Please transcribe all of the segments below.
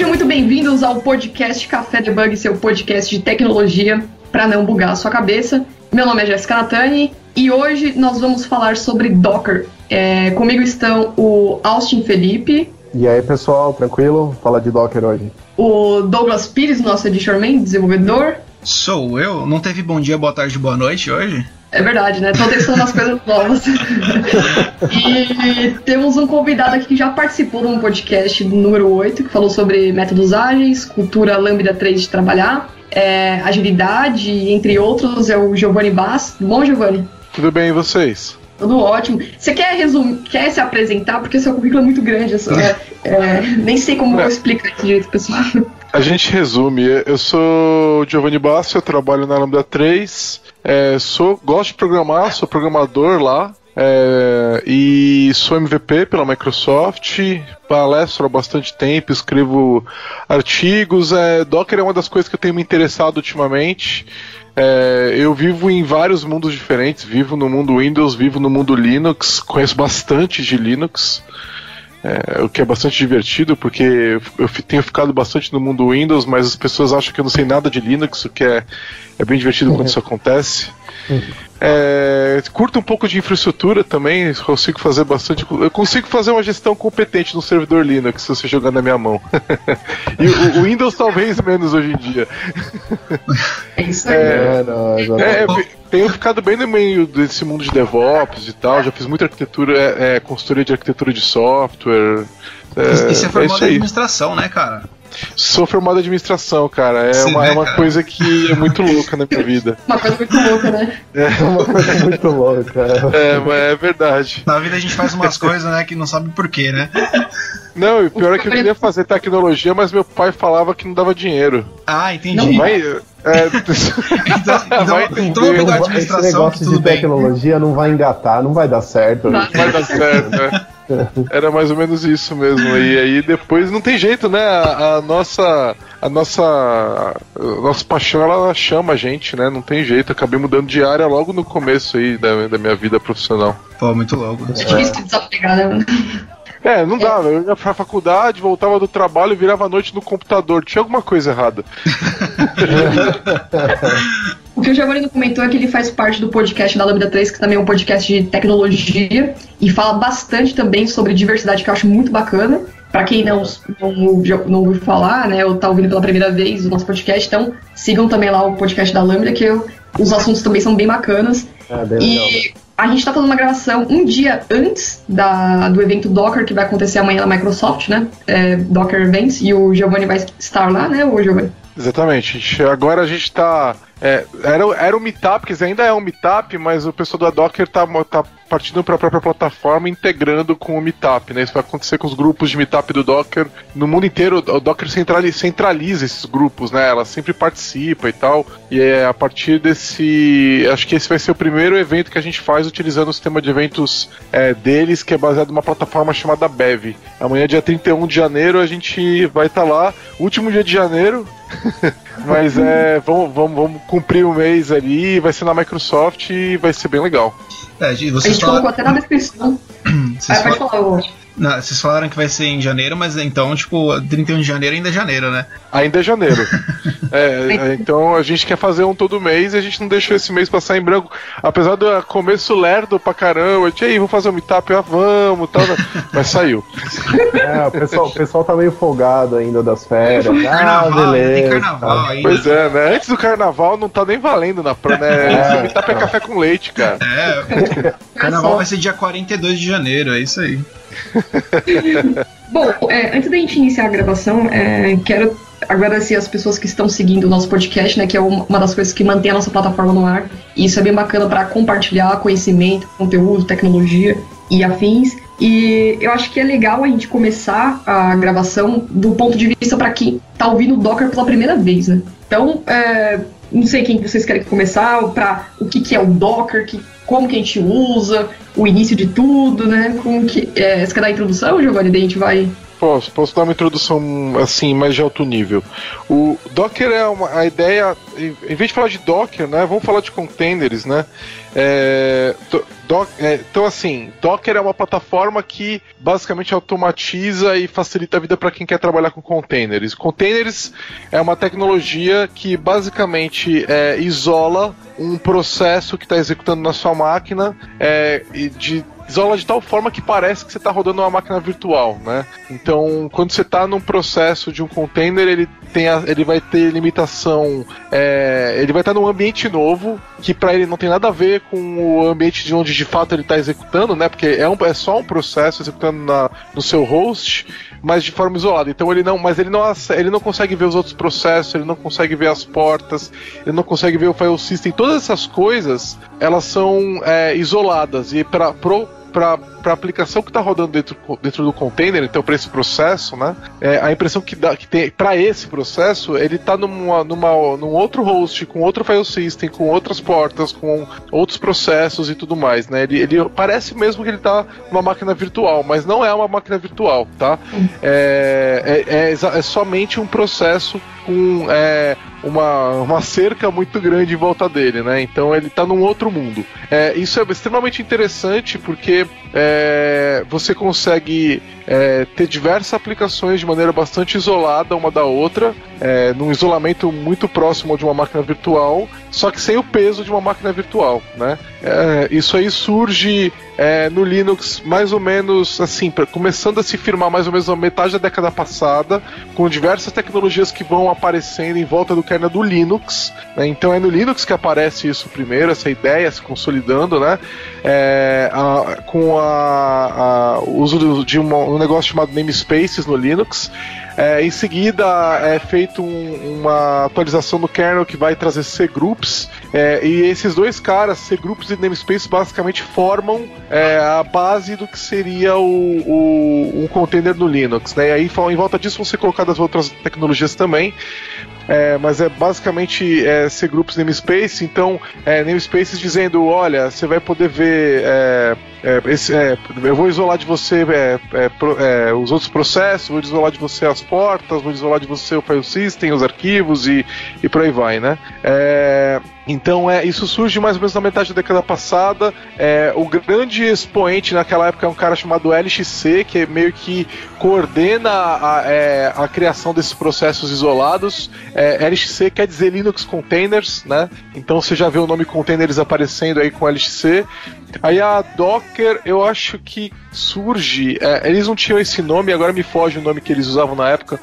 Sejam muito bem-vindos ao podcast Café Debug, seu podcast de tecnologia para não bugar a sua cabeça. Meu nome é Jéssica Natani e hoje nós vamos falar sobre Docker. É, comigo estão o Austin Felipe. E aí, pessoal, tranquilo? Fala de Docker hoje. O Douglas Pires, nosso editorman, desenvolvedor. Sou eu? Não teve bom dia, boa tarde, boa noite hoje? É verdade, né? Estão testando umas coisas novas. e temos um convidado aqui que já participou de um podcast número 8, que falou sobre métodos ágeis, cultura Lambda 3 de trabalhar, é, agilidade, entre outros, é o Giovanni Bass. Bom, Giovanni? Tudo bem, e vocês? Tudo ótimo. Você quer resumir, quer se apresentar? Porque seu currículo é muito grande. É, é, nem sei como vou explicar aqui direito, pessoal. A gente resume. Eu sou Giovanni Basso, eu trabalho na Lambda 3. É, sou, gosto de programar, sou programador lá. É, e sou MVP pela Microsoft, palestro há bastante tempo, escrevo artigos. É, Docker é uma das coisas que eu tenho me interessado ultimamente. É, eu vivo em vários mundos diferentes, vivo no mundo Windows, vivo no mundo Linux, conheço bastante de Linux. É, o que é bastante divertido, porque eu tenho ficado bastante no mundo Windows, mas as pessoas acham que eu não sei nada de Linux, o que é, é bem divertido quando isso acontece. É, curto um pouco de infraestrutura também, consigo fazer bastante. Eu consigo fazer uma gestão competente no servidor Linux se você jogar na minha mão. e o, o, Windows talvez menos hoje em dia. É isso aí. É, não, é, tenho ficado bem no meio desse mundo de DevOps e tal. Já fiz muita arquitetura, é, é consultoria de arquitetura de software. É, isso é formado em administração, né, cara? Sou formado em administração, cara. É uma, é uma coisa que é muito louca na minha vida. Uma coisa muito louca, né? É uma coisa muito louca, cara. É, mas é verdade. Na vida a gente faz umas coisas, né, que não sabe porquê, né? Não, e o pior é que eu queria fazer tecnologia, mas meu pai falava que não dava dinheiro. Ah, entendi. Não vai, é, então, então, vai, então vou pegar administração. Esse negócio de bem. tecnologia não vai engatar, não vai dar certo. Não vai dar certo, né? Era mais ou menos isso mesmo. E aí depois não tem jeito, né? A, a nossa. A nossa. A nossa paixão ela chama a gente, né? Não tem jeito. Acabei mudando de área logo no começo aí da, da minha vida profissional. Pô, muito logo. É difícil desapegar, né? É, não dava. Eu ia pra faculdade, voltava do trabalho e virava a noite no computador. Tinha alguma coisa errada. o que o Giovanni comentou é que ele faz parte do podcast da Lambda 3, que também é um podcast de tecnologia, e fala bastante também sobre diversidade, que eu acho muito bacana. Para quem não, não, não ouviu falar, né, ou tá ouvindo pela primeira vez o nosso podcast, então sigam também lá o podcast da Lambda, que eu, os assuntos também são bem bacanas. É, bem e legal a gente está fazendo uma gravação um dia antes da, do evento Docker, que vai acontecer amanhã na Microsoft, né? É, Docker Events, e o Giovanni vai estar lá, né, o Giovanni? Exatamente. Agora a gente está é, era, era um meetup, quer dizer, ainda é um meetup, mas o pessoal da Docker tá, tá partindo para a própria plataforma integrando com o meetup, né? Isso vai acontecer com os grupos de meetup do Docker. No mundo inteiro, o Docker centraliza, centraliza esses grupos, né? Ela sempre participa e tal. E é a partir desse. Acho que esse vai ser o primeiro evento que a gente faz utilizando o sistema de eventos é, deles, que é baseado numa plataforma chamada Bev. Amanhã, dia 31 de janeiro, a gente vai estar tá lá. Último dia de janeiro. Mas é, vamos, vamos, vamos cumprir o mês ali, vai ser na Microsoft e vai ser bem legal. É, vocês a gente colocou até na descrição. Vocês ah, pode falar, não, vocês falaram que vai ser em janeiro, mas então, tipo, 31 de janeiro ainda é janeiro, né? Ainda é janeiro. é, então a gente quer fazer um todo mês e a gente não deixou esse mês passar em branco. Apesar do começo lerdo pra caramba, e aí, vamos fazer um meetup, ah, vamos, tal, mas saiu. É, o pessoal, o pessoal tá meio folgado ainda das férias. Ah, carnaval, beleza. Tem carnaval ainda. Pois é, né? Antes do carnaval não tá nem valendo na praia, né? É, Esse meetup é café com leite, cara. É, carnaval vai ser dia 42 de janeiro, é isso aí. Bom, é, antes da gente iniciar a gravação, é, quero agradecer as pessoas que estão seguindo o nosso podcast, né, que é uma das coisas que mantém a nossa plataforma no ar. E isso é bem bacana para compartilhar conhecimento, conteúdo, tecnologia e afins. E eu acho que é legal a gente começar a gravação do ponto de vista para quem está ouvindo o Docker pela primeira vez, né? Então, é, não sei quem vocês querem começar, para o que, que é o Docker, que, como que a gente usa, o início de tudo, né? Como que, é, você quer dar a introdução, Giovanni? Daí a gente vai Posso, posso dar uma introdução assim, mais de alto nível. O Docker é uma, a ideia, em vez de falar de Docker, né, vamos falar de containers, né? É, é, então, assim, Docker é uma plataforma que basicamente automatiza e facilita a vida para quem quer trabalhar com containers. Containers é uma tecnologia que basicamente é, isola um processo que está executando na sua máquina é, de isola de tal forma que parece que você está rodando uma máquina virtual, né? Então, quando você está num processo de um container, ele tem a, ele vai ter limitação, é, ele vai estar num ambiente novo que para ele não tem nada a ver com o ambiente de onde de fato ele está executando, né? Porque é, um, é só um processo executando na, no seu host mas de forma isolada. Então ele não, mas ele não, ele não consegue ver os outros processos, ele não consegue ver as portas, ele não consegue ver o file system. Todas essas coisas, elas são é, isoladas e para para a aplicação que está rodando dentro, dentro do container, então para esse processo, né? É, a impressão que, dá, que tem para esse processo, ele está numa, numa, num outro host, com outro file system, com outras portas, com outros processos e tudo mais, né? Ele, ele parece mesmo que ele está numa máquina virtual, mas não é uma máquina virtual, tá? É, é, é, é somente um processo com é, uma, uma cerca muito grande em volta dele, né? Então ele está num outro mundo. É, isso é extremamente interessante porque é, você consegue é, ter diversas aplicações de maneira bastante isolada uma da outra, é, num isolamento muito próximo de uma máquina virtual, só que sem o peso de uma máquina virtual, né? É, isso aí surge é, no Linux mais ou menos assim, começando a se firmar mais ou menos na metade da década passada, com diversas tecnologias que vão aparecendo em volta do kernel do Linux. Né? Então é no Linux que aparece isso primeiro, essa ideia se consolidando, né? É, a, com o uso de uma, um negócio chamado namespaces no Linux. É, em seguida é feito um, uma atualização no kernel que vai trazer C-groups é, e esses dois caras, C-groups e namespace, basicamente formam é, a base do que seria o, o, um container no Linux. Né? E aí em volta disso vão ser colocadas outras tecnologias também. É, mas é basicamente é, ser grupos namespace, então é, dizendo, olha, você vai poder ver é, é, esse, é, eu vou isolar de você é, é, os outros processos, vou isolar de você as portas, vou isolar de você o file system, os arquivos e, e por aí vai, né? É, então é, isso surge mais ou menos na metade da década passada. É, o grande expoente naquela época é um cara chamado LXC, que meio que coordena a, é, a criação desses processos isolados. É, LXC quer dizer Linux Containers, né? Então você já vê o nome containers aparecendo aí com LXC. Aí a Docker, eu acho que surge. É, eles não tinham esse nome, agora me foge o nome que eles usavam na época,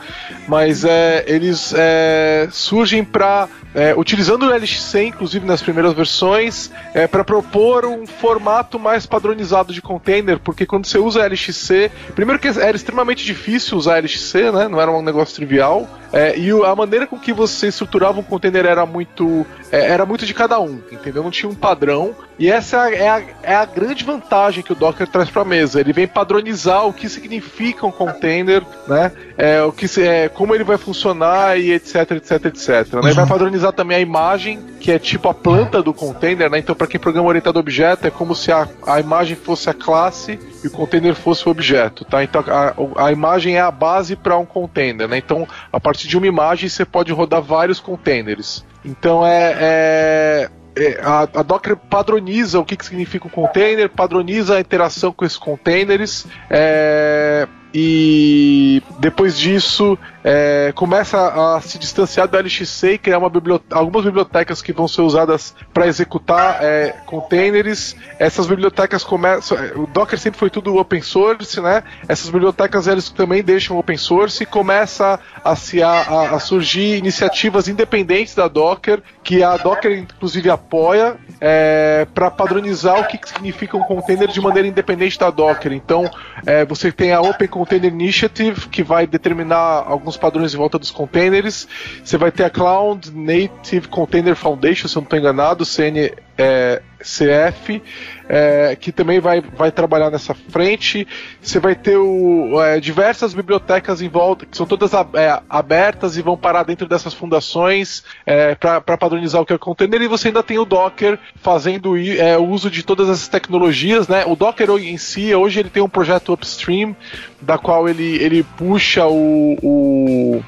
mas é, eles é, surgem para é, utilizando o LXC, inclusive nas primeiras versões, é, para propor um formato mais padronizado de container, porque quando você usa LXC, primeiro que era extremamente difícil usar LXC, né? Não era um negócio trivial. É, e a maneira com que você estruturava um container era muito é, era muito de cada um, entendeu? Não tinha um padrão. E essa é a, é a grande vantagem que o Docker traz para a mesa. Ele vem padronizar o que significa um container, né? É, o que é, como ele vai funcionar e etc, etc, etc. Né? Ele vai padronizar também a imagem, que é tipo a planta do container, né? Então, para quem programa orientado a objeto, é como se a, a imagem fosse a classe e o container fosse o objeto, tá? Então, a, a imagem é a base para um container, né? Então, a partir de uma imagem, você pode rodar vários containers. Então é, é, é a, a, Docker padroniza o que, que significa um container, padroniza a interação com esses containers. É, e depois disso é, começa a se distanciar do LXC e criar algumas bibliotecas que vão ser usadas para executar é, containers. Essas bibliotecas começam. É, o Docker sempre foi tudo open source, né? Essas bibliotecas eles também deixam open source e começa a, se, a, a surgir iniciativas independentes da Docker, que a Docker inclusive apoia, é, para padronizar o que significa um container de maneira independente da Docker. Então, é, você tem a Open Container Initiative, que vai determinar alguns padrões em volta dos containers. Você vai ter a Cloud Native Container Foundation, se eu não estou enganado, CN, é, CF, é, que também vai, vai trabalhar nessa frente. Você vai ter o, é, diversas bibliotecas em volta, que são todas é, abertas e vão parar dentro dessas fundações é, para padronizar o que é o container. E você ainda tem o Docker fazendo é, o uso de todas essas tecnologias. Né? O Docker em si, hoje ele tem um projeto upstream, da qual ele, ele puxa o, o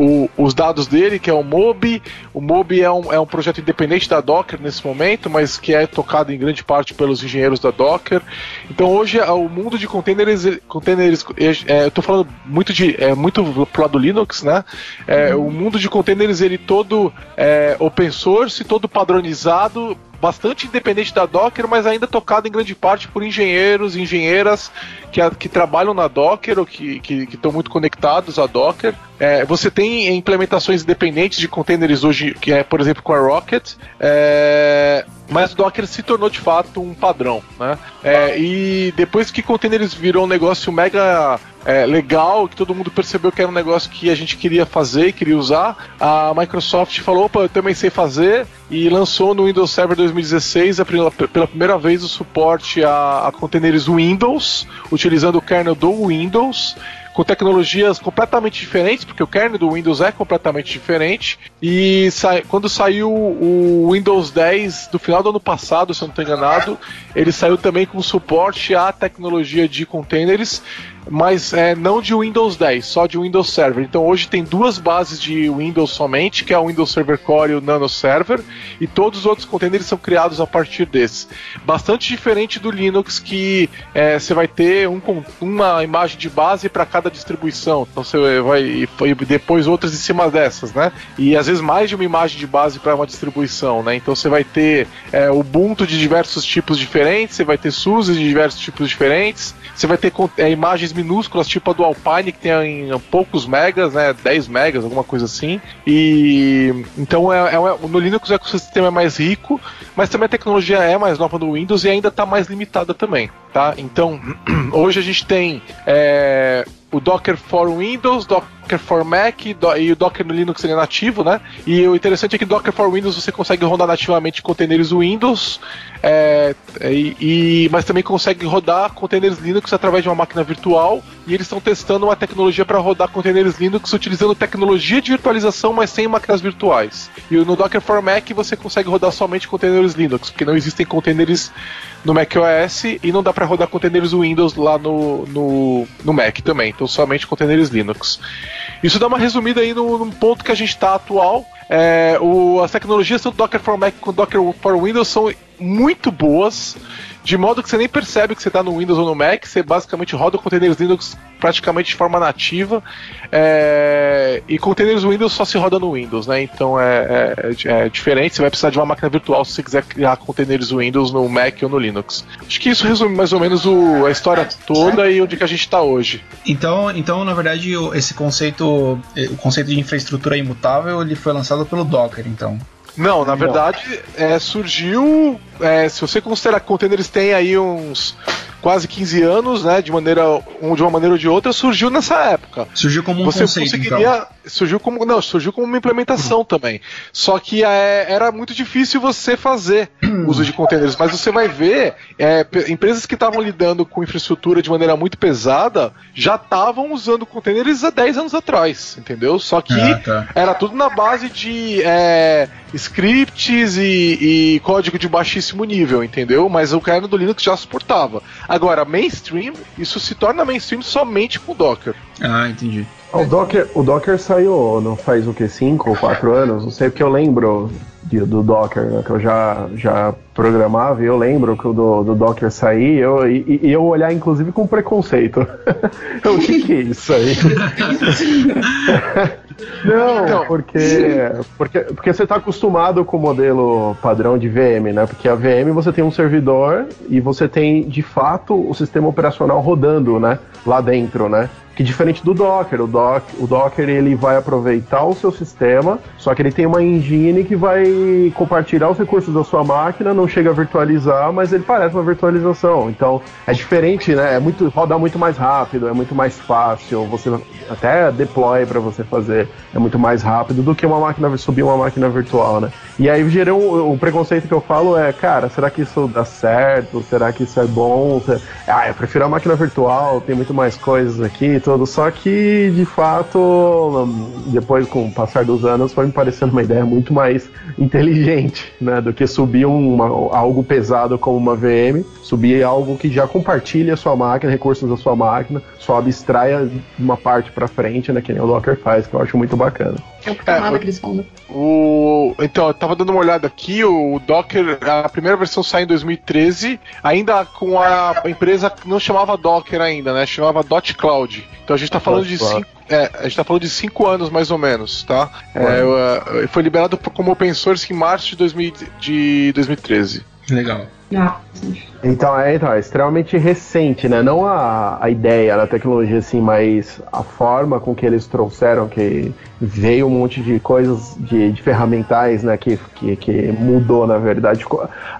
o, os dados dele, que é o MOB. O MOB é um, é um projeto independente da Docker nesse momento, mas que é tocado em grande parte pelos engenheiros da Docker. Então hoje é, o mundo de containers, containers é, eu estou falando muito de é, muito pro lado do Linux, né? É, uhum. O mundo de containers ele todo é, open source, todo padronizado bastante independente da Docker, mas ainda tocado em grande parte por engenheiros e engenheiras que, que trabalham na Docker ou que estão muito conectados à Docker. É, você tem implementações independentes de containers hoje, que é, por exemplo, com a Rocket. É, mas o Docker se tornou de fato um padrão, né? É, e depois que containers virou um negócio mega é, legal, que todo mundo percebeu que era um negócio que a gente queria fazer e queria usar, a Microsoft falou: opa, eu também sei fazer, e lançou no Windows Server 2016 a, pela primeira vez o suporte a, a containers Windows, utilizando o kernel do Windows com tecnologias completamente diferentes, porque o kernel do Windows é completamente diferente. E sa quando saiu o Windows 10 do final do ano passado, se eu não estou enganado, ele saiu também com suporte à tecnologia de containers mas é, não de Windows 10, só de Windows Server. Então hoje tem duas bases de Windows somente, que é o Windows Server Core e o Nano Server, e todos os outros containers são criados a partir desses. Bastante diferente do Linux, que é, você vai ter um, uma imagem de base para cada distribuição. Então você vai e depois outras em cima dessas, né? E às vezes mais de uma imagem de base para uma distribuição, né? Então você vai ter é, Ubuntu de diversos tipos diferentes, você vai ter SUSE de diversos tipos diferentes, você vai ter é, imagens minúsculas, tipo a do Alpine, que tem em poucos megas, né? 10 megas, alguma coisa assim. E então é, é, no Linux o ecossistema é mais rico, mas também a tecnologia é mais nova no Windows e ainda está mais limitada também, tá? Então hoje a gente tem é, o Docker for Windows, Docker for Mac e o Docker no Linux ele é nativo, né? E o interessante é que Docker for Windows você consegue rodar nativamente containers Windows, é, e, e, mas também consegue rodar containers Linux através de uma máquina virtual. E eles estão testando uma tecnologia para rodar containers Linux utilizando tecnologia de virtualização, mas sem máquinas virtuais. E no Docker for Mac você consegue rodar somente containers Linux, porque não existem containers no macOS e não dá para rodar containers Windows lá no, no, no, Mac também, então somente containers Linux. Isso dá uma resumida aí no, ponto que a gente está atual. É, o, as tecnologias tanto Docker for Mac quanto Docker for Windows são muito boas de modo que você nem percebe que você está no Windows ou no Mac, você basicamente roda containers Linux praticamente de forma nativa, é, e containers Windows só se roda no Windows, né? Então é, é, é, diferente, você vai precisar de uma máquina virtual se você quiser criar containers Windows no Mac ou no Linux. Acho que isso resume mais ou menos o, a história toda e onde que a gente está hoje. Então, então, na verdade, esse conceito, o conceito de infraestrutura imutável, ele foi lançado pelo Docker, então. Não, na verdade, é, surgiu. É, se você considerar que containers têm aí uns quase 15 anos, né? De maneira, de uma maneira ou de outra, surgiu nessa época. Surgiu como um você conceito, conseguiria, então. surgiu como não, surgiu como uma implementação também. Só que é, era muito difícil você fazer uso de containers, mas você vai ver é, empresas que estavam lidando com infraestrutura de maneira muito pesada já estavam usando containers há 10 anos atrás, entendeu? Só que ah, tá. era tudo na base de é, scripts e, e, código de baixíssimo nível, entendeu? Mas o kernel do Linux já suportava. Agora, mainstream, isso se torna mainstream somente com Docker. Ah, entendi. O Docker, o Docker saiu não faz o que, 5 ou 4 anos? Não sei porque eu lembro de, do Docker, né, que eu já, já programava, e eu lembro que o do, do Docker sair eu, e, e, eu olhar inclusive com preconceito. o que, que é isso aí? Não, então, porque, porque, porque você está acostumado com o modelo padrão de VM, né? Porque a VM você tem um servidor e você tem de fato o sistema operacional rodando, né? Lá dentro, né? Que diferente do Docker, o, doc, o Docker ele vai aproveitar o seu sistema, só que ele tem uma engine que vai compartilhar os recursos da sua máquina, não chega a virtualizar, mas ele parece uma virtualização. Então é diferente, né? É muito roda muito mais rápido, é muito mais fácil. Você até deploy para você fazer é muito mais rápido do que uma máquina subir uma máquina virtual, né? E aí gerou o preconceito que eu falo é, cara, será que isso dá certo? Será que isso é bom? Ah, eu prefiro a máquina virtual, tem muito mais coisas aqui e tudo. Só que, de fato, depois com o passar dos anos, foi me parecendo uma ideia muito mais inteligente, né? Do que subir uma, algo pesado como uma VM, subir algo que já compartilha a sua máquina, recursos da sua máquina, só abstraia uma parte para frente, né? Que nem o Docker faz, que eu acho muito bacana. É o é, eles falam. O, então, eu tava dando uma olhada aqui, o Docker, a primeira versão saiu em 2013, ainda com a empresa que não chamava Docker ainda, né? Chamava Dot Cloud. Então a gente tá falando de cinco, é, a gente tá falando de cinco anos mais ou menos, tá? É, foi liberado como open source em março de, 2000, de 2013. Legal. Então é, então, é extremamente recente, né? Não a, a ideia da tecnologia, assim, mas a forma com que eles trouxeram, que veio um monte de coisas de, de ferramentais, né? Que, que, que, mudou, na verdade.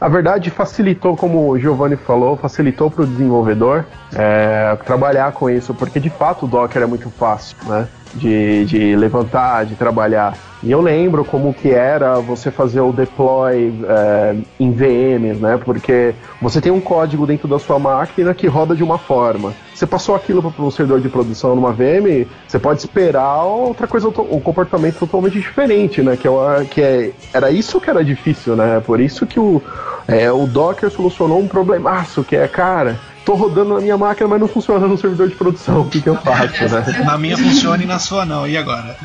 A verdade facilitou, como o Giovanni falou, facilitou para o desenvolvedor é, trabalhar com isso, porque de fato o Docker é muito fácil, né? De, de levantar, de trabalhar. E eu lembro como que era você fazer o deploy é, em VMs, né? Porque você tem um código dentro da sua máquina que roda de uma forma. Você passou aquilo para um servidor de produção numa VM, você pode esperar outra coisa, um comportamento totalmente diferente, né? Que, é, que é, era isso que era difícil, né? Por isso que o, é, o Docker solucionou um problemaço, que é, cara, tô rodando na minha máquina, mas não funciona no servidor de produção. O que, que eu faço, né? Na minha funciona e na sua não. E agora?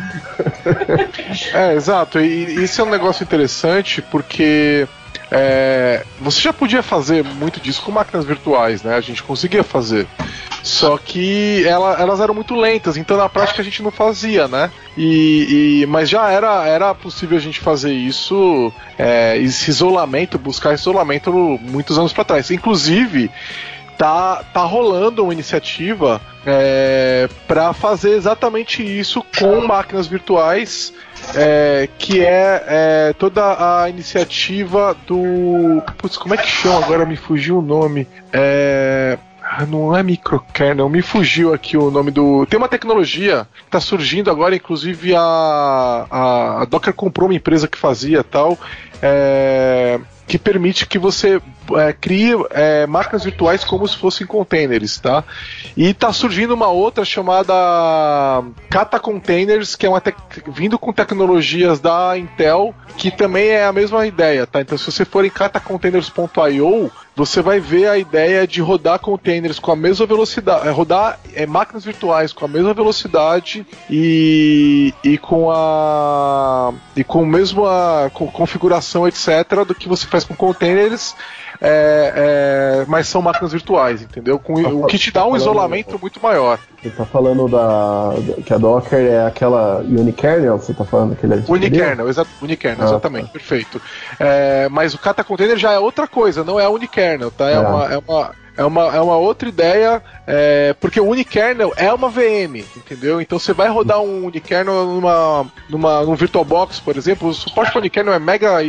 é, exato. E isso é um negócio interessante porque. É, você já podia fazer muito disso com máquinas virtuais, né? A gente conseguia fazer. Só que ela, elas eram muito lentas, então na prática a gente não fazia, né? E, e mas já era, era possível a gente fazer isso, é, esse isolamento, buscar isolamento muitos anos para trás. Inclusive, tá, tá rolando uma iniciativa é, para fazer exatamente isso com máquinas virtuais, é, que é, é, toda a iniciativa do. Putz, como é que chama? Agora me fugiu o nome. É. Não é microkernel, me fugiu aqui o nome do. Tem uma tecnologia que está surgindo agora, inclusive a, a, a Docker comprou uma empresa que fazia tal. É, que permite que você é, crie é, máquinas virtuais como se fossem containers, tá? E está surgindo uma outra chamada Kata Containers, que é uma vindo com tecnologias da Intel, que também é a mesma ideia, tá? Então se você for em katacontainers.io, você vai ver a ideia de rodar containers com a mesma velocidade, é, rodar é, máquinas virtuais com a mesma velocidade e, e com a e com a mesma configuração etc do que você faz com containers é, é, mas são máquinas virtuais, entendeu? Com, tá o que te dá um tá isolamento muito maior. Você tá falando da, que a Docker é aquela unikernel? Você tá falando aquele Unikernel, exa unikernel ah, exatamente, tá. perfeito. É, mas o kata container já é outra coisa, não é a unikernel, tá? É, é. uma, é uma é uma, é uma outra ideia, é, porque o unikernel é uma VM, entendeu? Então você vai rodar um unikernel numa, numa, num VirtualBox, por exemplo, o suporte para unikernel é mega.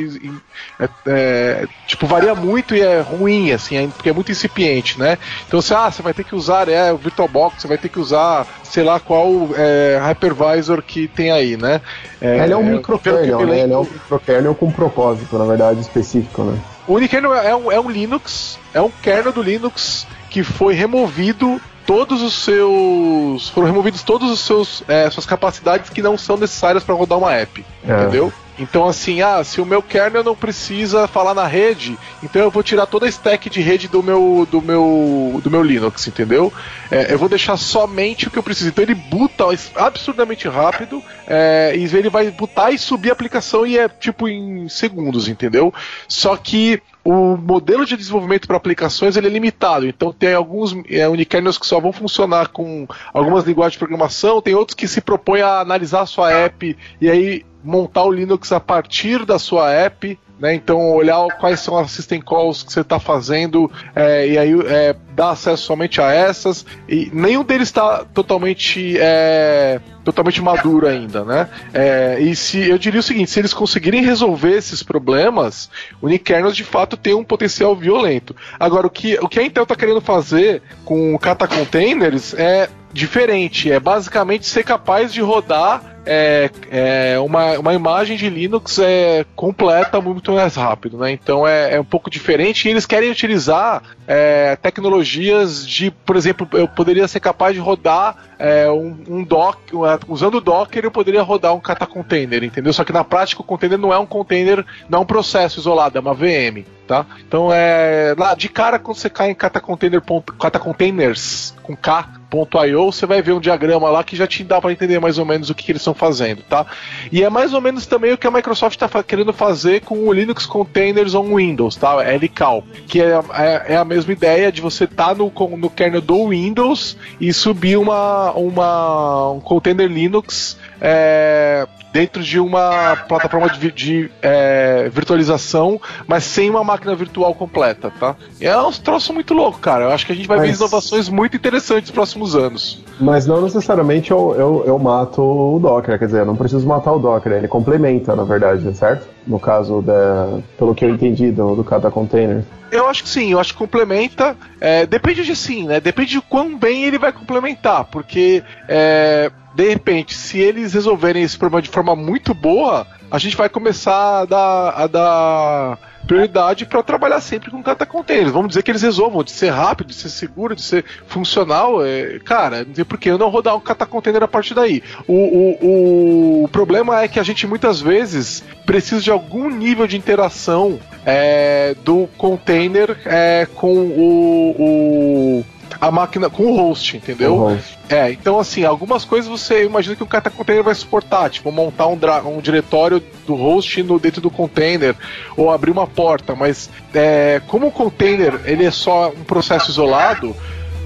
É, é, tipo, varia muito e é ruim, assim, é, porque é muito incipiente, né? Então você, ah, você vai ter que usar é, o VirtualBox, você vai ter que usar, sei lá qual é, hypervisor que tem aí, né? É, ele é um microkernel, né? Ele é um microkernel com propósito, na verdade, específico, né? O Unikernel é um, é um Linux, é um kernel do Linux que foi removido todos os seus. Foram removidos todos os seus é, suas capacidades que não são necessárias para rodar uma app. É. Entendeu? Então, assim, ah, se o meu kernel não precisa falar na rede, então eu vou tirar toda a stack de rede do meu do meu do meu Linux, entendeu? É, eu vou deixar somente o que eu preciso. Então ele buta absurdamente rápido, é, e ele vai butar e subir a aplicação e é tipo em segundos, entendeu? Só que o modelo de desenvolvimento para aplicações ele é limitado. Então tem alguns é, unikernels que só vão funcionar com algumas linguagens de programação, tem outros que se propõem a analisar a sua app e aí montar o Linux a partir da sua app né? Então, olhar quais são as system calls que você está fazendo é, e aí é, dar acesso somente a essas. E nenhum deles está totalmente, é, totalmente maduro ainda, né? É, e se eu diria o seguinte: se eles conseguirem resolver esses problemas, o Unikernels de fato tem um potencial violento. Agora, o que, o que a Intel está querendo fazer com o Kata Containers é diferente. É basicamente ser capaz de rodar é, é, uma, uma imagem de Linux é completa muito mais rápido, né? Então é, é um pouco diferente e eles querem utilizar é, tecnologias de, por exemplo, eu poderia ser capaz de rodar é, um, um dock, usando o Docker eu poderia rodar um kata container, entendeu? Só que na prática o container não é um container, não é um processo isolado, é uma VM, tá? Então é lá de cara quando você cai em kata container, kata containers com K .io, você vai ver um diagrama lá que já te dá para entender mais ou menos o que, que, eles estão fazendo, tá? E é mais ou menos também o que a Microsoft está querendo fazer com o Linux Containers on Windows, tá? LCAL, que é, é, é a mesma ideia de você estar tá no, no kernel do Windows e subir uma, uma um container Linux é, dentro de uma plataforma de, de é, virtualização, mas sem uma máquina virtual completa, tá? E é um troço muito louco, cara. Eu acho que a gente vai mas... ver inovações muito interessantes nos próximos anos. Mas não necessariamente eu, eu, eu mato o Docker, quer dizer, eu não preciso matar o Docker, ele complementa, na verdade, certo? No caso, da, pelo que eu entendi do, do cada container. Eu acho que sim, eu acho que complementa. É, depende de sim, né? Depende de quão bem ele vai complementar, porque é, de repente, se eles resolverem esse problema de forma muito boa, a gente vai começar a dar, a dar prioridade para trabalhar sempre com kata containers. Vamos dizer que eles resolvam de ser rápido, de ser seguro, de ser funcional. É, cara, não tem por que eu não rodar um kata container a partir daí. O, o, o problema é que a gente muitas vezes precisa de algum nível de interação é, do container é, com o, o a máquina com o host, entendeu? O host. É, então assim, algumas coisas você imagina que o kata container vai suportar, tipo montar um, um diretório do host no dentro do container ou abrir uma porta, mas é, como o container ele é só um processo isolado,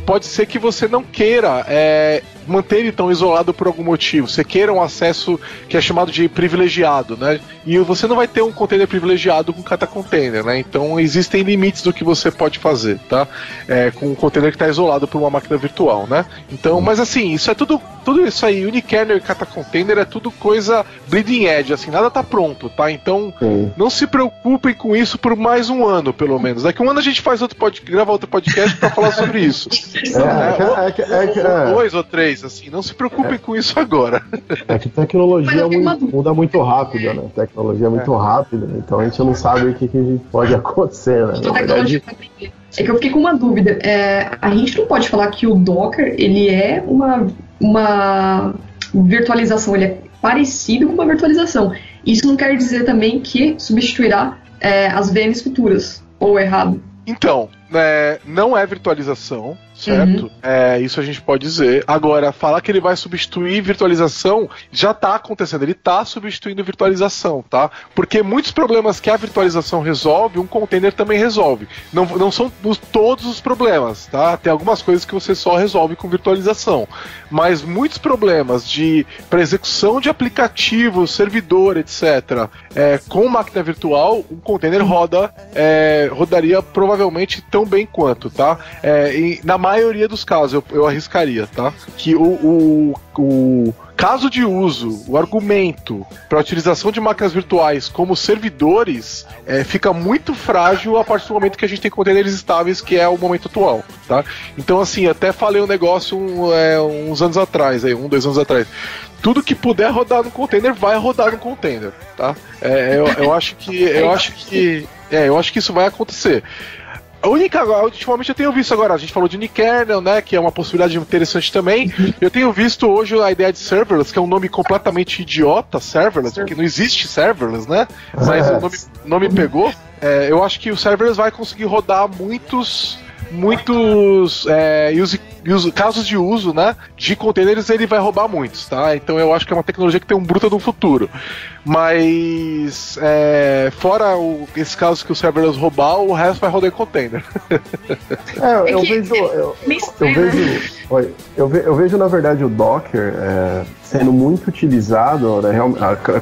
pode ser que você não queira é, manter ele tão isolado por algum motivo. Você queira um acesso que é chamado de privilegiado, né? E você não vai ter um container privilegiado com cada container, né? Então existem limites do que você pode fazer, tá? É, com um container que está isolado por uma máquina virtual, né? Então, mas assim, isso é tudo, tudo isso aí, unikernel e container é tudo coisa bleeding edge, assim, nada tá pronto, tá? Então, Sim. não se preocupem com isso por mais um ano, pelo menos. Daqui um ano a gente faz outro podcast, grava outro podcast para falar sobre isso. É, é, é, é, dois ou três assim. Não se preocupem é. com isso agora. É que tecnologia muito, muda muito rápido, né? Tecnologia é muito é. rápida, então a gente não sabe o que, que pode acontecer, né? Na verdade... É que eu fiquei com uma dúvida. É, a gente não pode falar que o Docker ele é uma, uma virtualização, ele é parecido com uma virtualização. Isso não quer dizer também que substituirá é, as VMs futuras, ou errado? Então, é, não é virtualização, certo? Uhum. É, isso a gente pode dizer. Agora, falar que ele vai substituir virtualização já está acontecendo. Ele está substituindo virtualização, tá? Porque muitos problemas que a virtualização resolve, um container também resolve. Não, não são os, todos os problemas, tá? Tem algumas coisas que você só resolve com virtualização. Mas muitos problemas de para execução de aplicativos, servidor, etc., é, com máquina virtual, um container roda, é, rodaria provavelmente tão bem quanto, tá? É, e na maioria dos casos, eu, eu arriscaria, tá? Que o, o, o caso de uso, o argumento para utilização de máquinas virtuais como servidores é, fica muito frágil a partir do momento que a gente tem containers estáveis, que é o momento atual, tá? Então, assim, até falei um negócio um, é, uns anos atrás, aí, um, dois anos atrás. Tudo que puder rodar no container vai rodar no container, tá? É, eu, eu acho que eu acho que é, eu acho que isso vai acontecer. A única, ultimamente eu tenho visto agora, a gente falou de Nikernel, né, que é uma possibilidade interessante também. Eu tenho visto hoje a ideia de serverless, que é um nome completamente idiota, serverless, porque não existe serverless, né? Mas o nome, nome pegou. É, eu acho que o serverless vai conseguir rodar muitos muitos é, use, use, casos de uso, né, de containers, ele vai roubar muitos, tá? Então eu acho que é uma tecnologia que tem um bruto no futuro. Mas é, fora o, esses casos que o serverless roubar, o resto vai rodar em container. É, eu, vejo, eu, eu, vejo, eu, vejo, eu vejo na verdade o Docker é, sendo muito utilizado, né,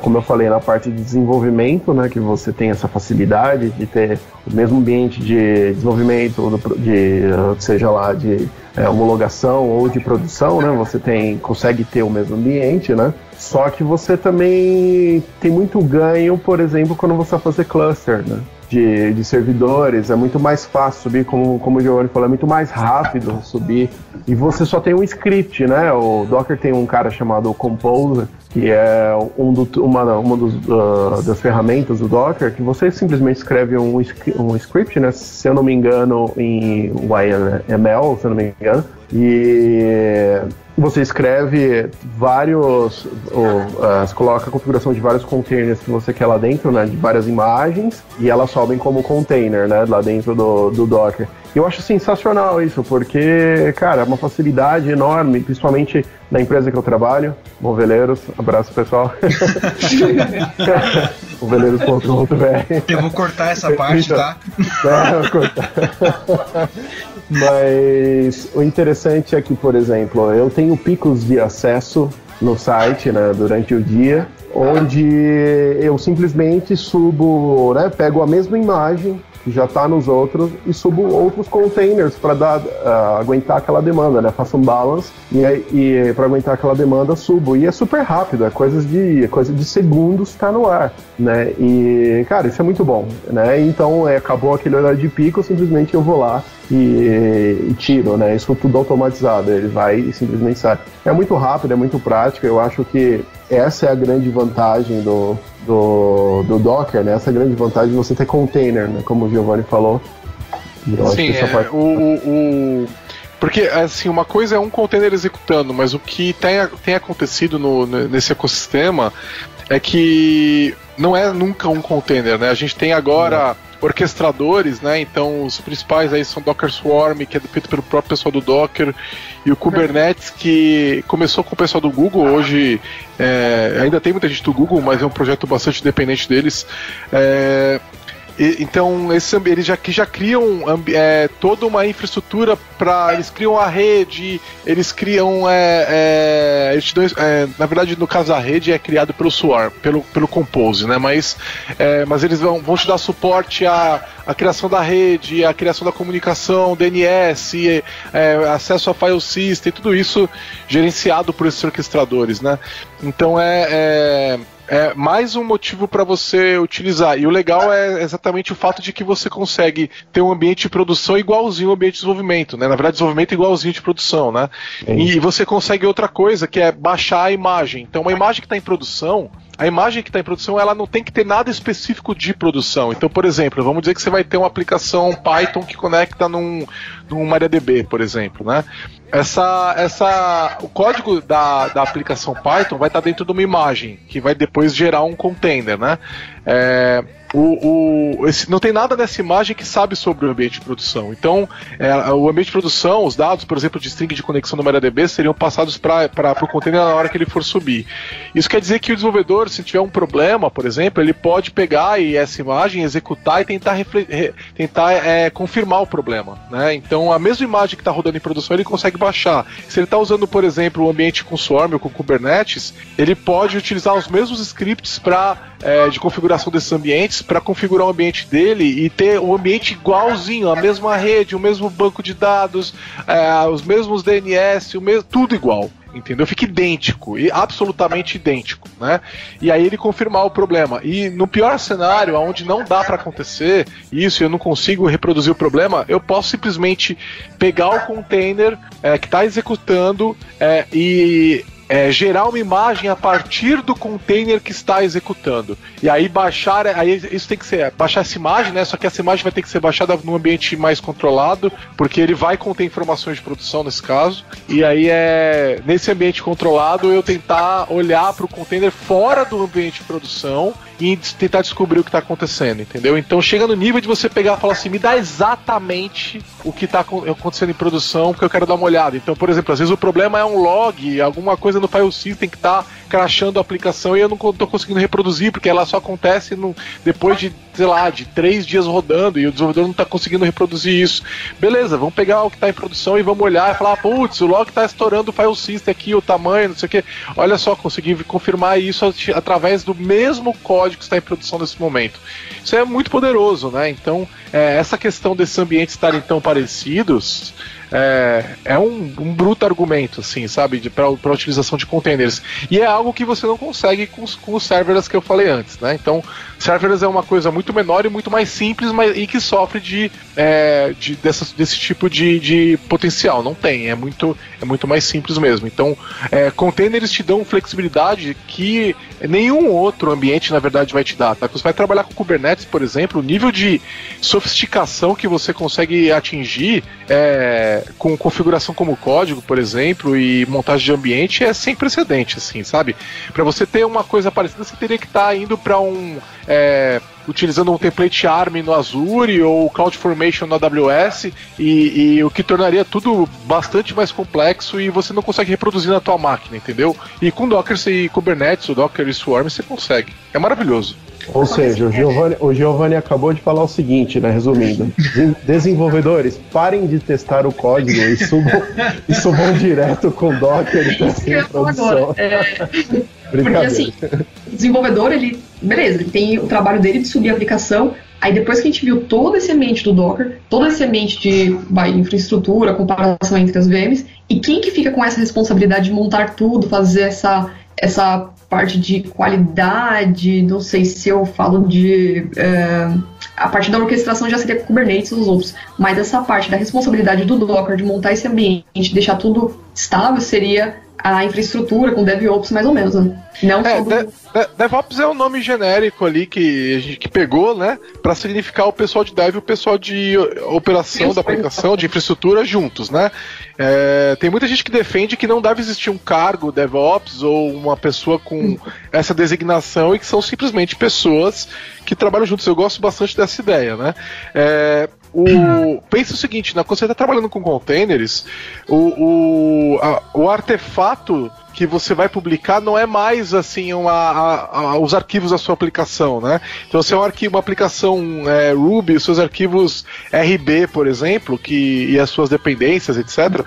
como eu falei, na parte de desenvolvimento, né, que você tem essa facilidade de ter o mesmo ambiente de desenvolvimento, de, seja lá de é, homologação ou de produção, né, você tem, consegue ter o mesmo ambiente, né, só que você também tem muito ganho, por exemplo, quando você vai fazer cluster, né? De, de servidores, é muito mais fácil subir, como, como o Giovanni falou, é muito mais rápido subir. E você só tem um script, né? O Docker tem um cara chamado Composer, que é um do, uma, uma dos, uh, das ferramentas do Docker, que você simplesmente escreve um, um script, né? Se eu não me engano, em YML, se eu não me engano, e você escreve vários, ou, uh, você coloca a configuração de vários containers que você quer lá dentro, né, de várias imagens, e elas sobem como container, né, lá dentro do, do Docker. Eu acho sensacional isso, porque, cara, é uma facilidade enorme, principalmente na empresa que eu trabalho, Moveleiros. Abraço, pessoal. Moveleiros.com.br. Eu vou cortar essa parte, tá? É, eu vou cortar. Mas o interessante é que, por exemplo, eu tenho picos de acesso no site né, durante o dia, onde eu simplesmente subo, né, pego a mesma imagem que já está nos outros e subo outros containers para dar uh, aguentar aquela demanda, né? Faço um balance e, e para aguentar aquela demanda subo e é super rápido, é coisas de é coisa de segundos está no ar, né? E cara, isso é muito bom, né? Então é, acabou aquele horário de pico, simplesmente eu vou lá e, e, tiro, né? Isso tudo automatizado, ele vai e simplesmente sai. É muito rápido, é muito prático. Eu acho que essa é a grande vantagem do, do, do Docker, né? Essa é a grande vantagem de você ter container, né? Como o Giovanni falou. Sim, é, parte... o, o, o, Porque, assim, uma coisa é um container executando, mas o que tem, tem acontecido no, nesse ecossistema é que não é nunca um container, né? A gente tem agora orquestradores, né? Então os principais aí são Docker Swarm, que é feito pelo próprio pessoal do Docker, e o Kubernetes, que começou com o pessoal do Google, hoje é, ainda tem muita gente do Google, mas é um projeto bastante dependente deles. É, e, então, esse, eles já, já criam é, toda uma infraestrutura para. Eles criam a rede, eles criam. É, é, eles dão, é, na verdade, no caso da rede, é criado pelo Swarm, pelo, pelo Compose, né? Mas, é, mas eles vão, vão te dar suporte à criação da rede, à criação da comunicação, DNS, é, acesso a file system, tudo isso gerenciado por esses orquestradores, né? Então é é mais um motivo para você utilizar. E o legal é exatamente o fato de que você consegue ter um ambiente de produção igualzinho ao ambiente de desenvolvimento, né? Na verdade, desenvolvimento é igualzinho de produção, né? E você consegue outra coisa, que é baixar a imagem. Então, uma imagem que está em produção, a imagem que está em produção ela não tem que ter nada específico de produção. Então, por exemplo, vamos dizer que você vai ter uma aplicação Python que conecta num, num MariaDB, por exemplo, né? Essa, essa, o código da, da aplicação Python vai estar dentro de uma imagem que vai depois gerar um container, né? É, o, o, esse, não tem nada nessa imagem que sabe sobre o ambiente de produção. Então, é, o ambiente de produção, os dados, por exemplo, de string de conexão do MariaDB seriam passados para o container na hora que ele for subir. Isso quer dizer que o desenvolvedor, se tiver um problema, por exemplo, ele pode pegar essa imagem, executar e tentar, re, tentar é, confirmar o problema. Né? Então, a mesma imagem que está rodando em produção, ele consegue baixar. Se ele está usando, por exemplo, o ambiente com Swarm ou com Kubernetes, ele pode utilizar os mesmos scripts para é, de configuração desses ambientes para configurar o ambiente dele e ter um ambiente igualzinho, a mesma rede, o mesmo banco de dados, é, os mesmos DNS, o mesmo, tudo igual entendeu? Fica idêntico, e absolutamente idêntico, né? E aí ele confirmar o problema. E no pior cenário, onde não dá para acontecer isso, eu não consigo reproduzir o problema, eu posso simplesmente pegar o container é, que está executando é, e é, gerar uma imagem a partir do container que está executando. E aí baixar, aí isso tem que ser baixar essa imagem, né? Só que essa imagem vai ter que ser baixada num ambiente mais controlado, porque ele vai conter informações de produção nesse caso. E aí é nesse ambiente controlado eu tentar olhar para o container fora do ambiente de produção e tentar descobrir o que está acontecendo, entendeu? Então chega no nível de você pegar e falar assim, me dá exatamente o que está acontecendo em produção, porque eu quero dar uma olhada. Então, por exemplo, às vezes o problema é um log, alguma coisa no file system que está crashando a aplicação e eu não estou conseguindo reproduzir, porque ela só acontece no, depois de, sei lá, de três dias rodando e o desenvolvedor não está conseguindo reproduzir isso. Beleza, vamos pegar o que está em produção e vamos olhar e falar, putz, o log está estourando o file system aqui, o tamanho, não sei o que. Olha só, consegui confirmar isso através do mesmo código que está em produção nesse momento. Isso é muito poderoso, né? Então, é, essa questão desses ambientes estarem tão parecidos é, é um, um, bruto argumento, assim, sabe, para a utilização de containers. E é algo que você não consegue com, com os serverless que eu falei antes, né? Então, serverless é uma coisa muito menor e muito mais simples, mas e que sofre de, é, de dessa, desse tipo de, de potencial. Não tem, é muito, é muito mais simples mesmo. Então, é, containers te dão flexibilidade que nenhum outro ambiente, na verdade, vai te dar. Tá? Você vai trabalhar com Kubernetes, por exemplo, o nível de sofisticação que você consegue atingir é, com configuração como código, por exemplo, e montagem de ambiente é sem precedente, assim, sabe? Para você ter uma coisa parecida, você teria que estar tá indo para um é, utilizando um template ARM no Azure ou CloudFormation no AWS e, e, o que tornaria tudo bastante mais complexo e você não consegue reproduzir na tua máquina, entendeu? E com Docker e Kubernetes, o Docker e Swarm você consegue. É maravilhoso. Ou seja, o Giovanni, o Giovanni acabou de falar o seguinte, né? Resumindo: desenvolvedores, parem de testar o código e subam, e subam direto com Docker e testem produção. É... Porque assim, o desenvolvedor, ele, beleza, ele tem o trabalho dele de subir a aplicação. Aí depois que a gente viu todo esse ambiente do Docker, todo esse ambiente de vai, infraestrutura, comparação entre as VMs, e quem que fica com essa responsabilidade de montar tudo, fazer essa, essa parte de qualidade, não sei se eu falo de. É, a parte da orquestração já seria Kubernetes os outros, mas essa parte da responsabilidade do Docker de montar esse ambiente, deixar tudo estável, seria a infraestrutura com DevOps mais ou menos, né? Não é, de, de, DevOps é um nome genérico ali que a gente que pegou, né, para significar o pessoal de Dev e o pessoal de operação da aplicação, de infraestrutura juntos, né? É, tem muita gente que defende que não deve existir um cargo DevOps ou uma pessoa com essa designação e que são simplesmente pessoas que trabalham juntos. Eu gosto bastante dessa ideia, né? É, o, pensa o seguinte, né, quando você está trabalhando com containers, o, o, a, o artefato que você vai publicar não é mais assim uma, a, a, os arquivos da sua aplicação, né? Então, se é um arquivo, uma aplicação é, Ruby, os seus arquivos RB, por exemplo, que, e as suas dependências, etc.,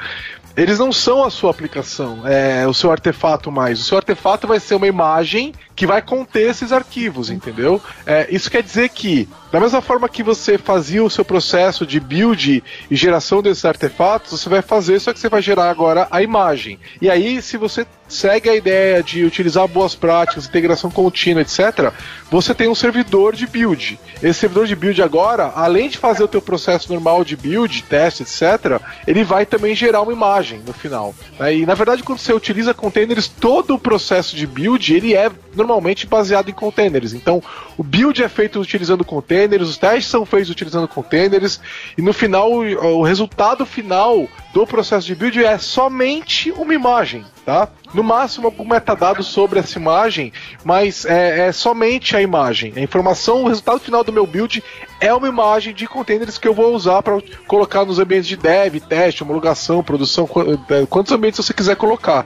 eles não são a sua aplicação, é o seu artefato mais. O seu artefato vai ser uma imagem que vai conter esses arquivos, entendeu? É, isso quer dizer que, da mesma forma que você fazia o seu processo de build e geração desses artefatos, você vai fazer, só que você vai gerar agora a imagem. E aí, se você segue a ideia de utilizar boas práticas, integração contínua, etc., você tem um servidor de build. Esse servidor de build agora, além de fazer o teu processo normal de build, teste, etc., ele vai também gerar uma imagem no final. Né? E na verdade, quando você utiliza containers, todo o processo de build ele é normalmente baseado em containers. Então, o build é feito utilizando containers, os testes são feitos utilizando containers, e no final, o resultado final do processo de build é somente uma imagem, tá? No máximo algum metadado sobre essa imagem, mas é, é, somente a imagem. A informação, o resultado final do meu build é uma imagem de containers que eu vou usar para colocar nos ambientes de dev, teste, homologação, produção, é, quantos ambientes você quiser colocar.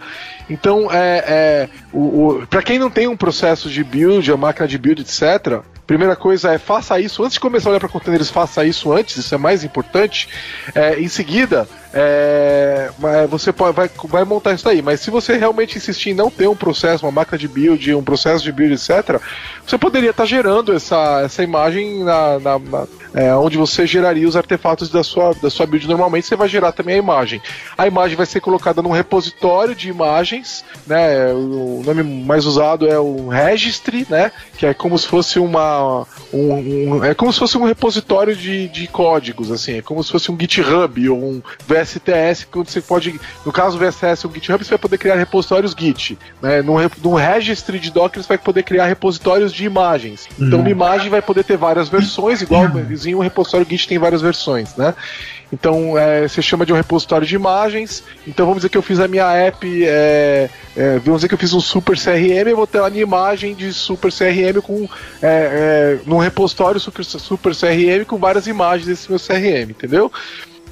Então, é, é para quem não tem um processo de build, a máquina de build, etc., Primeira coisa é faça isso antes de começar a olhar para containers, faça isso antes, isso é mais importante. É, em seguida, é, você pode, vai, vai montar isso daí. Mas se você realmente insistir em não ter um processo, uma máquina de build, um processo de build, etc., você poderia estar tá gerando essa, essa imagem na, na, na é, onde você geraria os artefatos da sua, da sua build normalmente, você vai gerar também a imagem. A imagem vai ser colocada num repositório de imagens, né? O nome mais usado é o registry, né? Que é como se fosse uma. Um, um, é como se fosse um repositório de, de códigos, assim, é como se fosse um GitHub ou um VSTS, quando você pode. No caso, o VSTS ou GitHub, você vai poder criar repositórios Git. Né? No, no registry de Docker, você vai poder criar repositórios de imagens. Então, uma uhum. imagem vai poder ter várias versões, igual em um repositório Git tem várias versões, né? Então é, você chama de um repositório de imagens. Então vamos dizer que eu fiz a minha app, é, é, vamos dizer que eu fiz um super CRM, eu vou ter lá a minha imagem de super CRM com é, é, num repositório super, super CRM com várias imagens desse meu CRM, entendeu?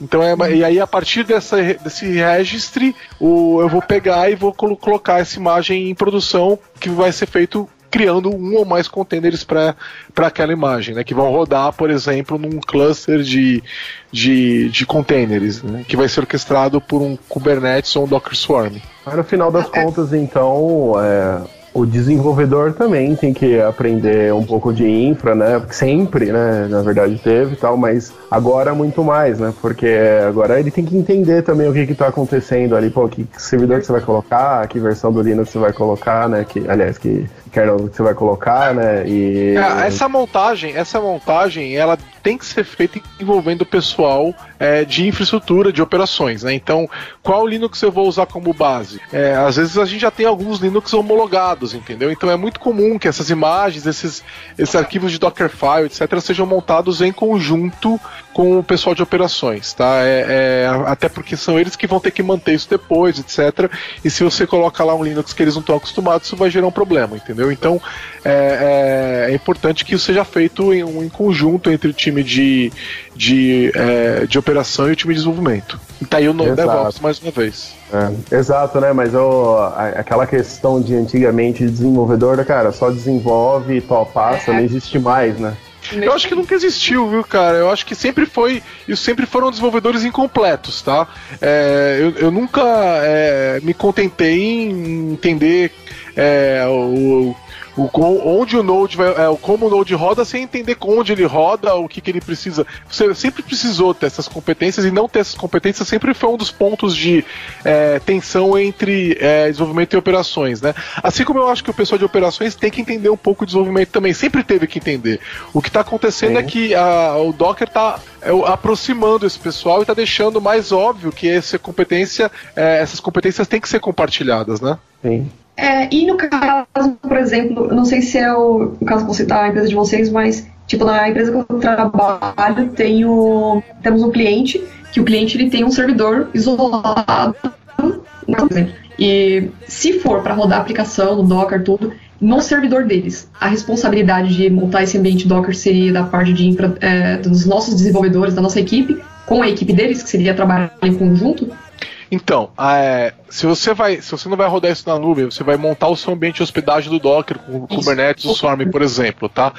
Então é, e aí a partir dessa, desse registry, o, eu vou pegar e vou colocar essa imagem em produção que vai ser feito criando um ou mais containers para aquela imagem, né? Que vão rodar, por exemplo, num cluster de, de, de containers, né, que vai ser orquestrado por um Kubernetes ou um Docker Swarm. Mas no final das contas, então, é, o desenvolvedor também tem que aprender um pouco de infra, né? Sempre, né? Na verdade teve e tal, mas agora muito mais, né? Porque agora ele tem que entender também o que que tá acontecendo ali, pô, que servidor que você vai colocar, que versão do Linux você vai colocar, né? Que, aliás, que kernel que você vai colocar, né? E... É, essa montagem, essa montagem, ela tem que ser feita envolvendo o pessoal é, de infraestrutura, de operações, né? Então, qual Linux eu vou usar como base? É, às vezes a gente já tem alguns Linux homologados, entendeu? Então é muito comum que essas imagens, esses, esses arquivos de Dockerfile, etc., sejam montados em conjunto com o pessoal de operações, tá? É, é, até porque são eles que vão ter que manter isso depois, etc. E se você coloca lá um Linux que eles não estão acostumados, isso vai gerar um problema, entendeu? Então é, é, é importante que isso seja feito em, em conjunto entre o time de, de, é, de operação e o time de desenvolvimento. E tá aí o nome DevOps mais uma vez. É, exato, né? Mas eu, aquela questão de antigamente desenvolvedor, cara, só desenvolve e passa, não existe mais, né? Eu acho que nunca existiu, viu, cara? Eu acho que sempre foi. Isso sempre foram desenvolvedores incompletos, tá? É, eu, eu, nunca é, me contentei em entender é, o, o, onde o Node vai, é, como o Node roda sem entender onde ele roda, o que, que ele precisa. Você sempre precisou ter essas competências e não ter essas competências sempre foi um dos pontos de é, tensão entre é, desenvolvimento e operações, né? Assim como eu acho que o pessoal de operações tem que entender um pouco de desenvolvimento também, sempre teve que entender. O que está acontecendo é que a, o Docker está é, aproximando esse pessoal e está deixando mais óbvio que essa competência, é, essas competências têm que ser compartilhadas, né? Sim. É, e no caso, por exemplo, não sei se é o, o caso que você está a empresa de vocês, mas tipo na empresa que eu trabalho temos um cliente que o cliente ele tem um servidor isolado, por exemplo. E se for para rodar a aplicação, no Docker, tudo, no servidor deles, a responsabilidade de montar esse ambiente Docker seria da parte de é, dos nossos desenvolvedores, da nossa equipe, com a equipe deles, que seria trabalhar em conjunto? Então, é, se você vai, se você não vai rodar isso na nuvem, você vai montar o seu ambiente de hospedagem do Docker com o Kubernetes, o Swarm, por exemplo, tá?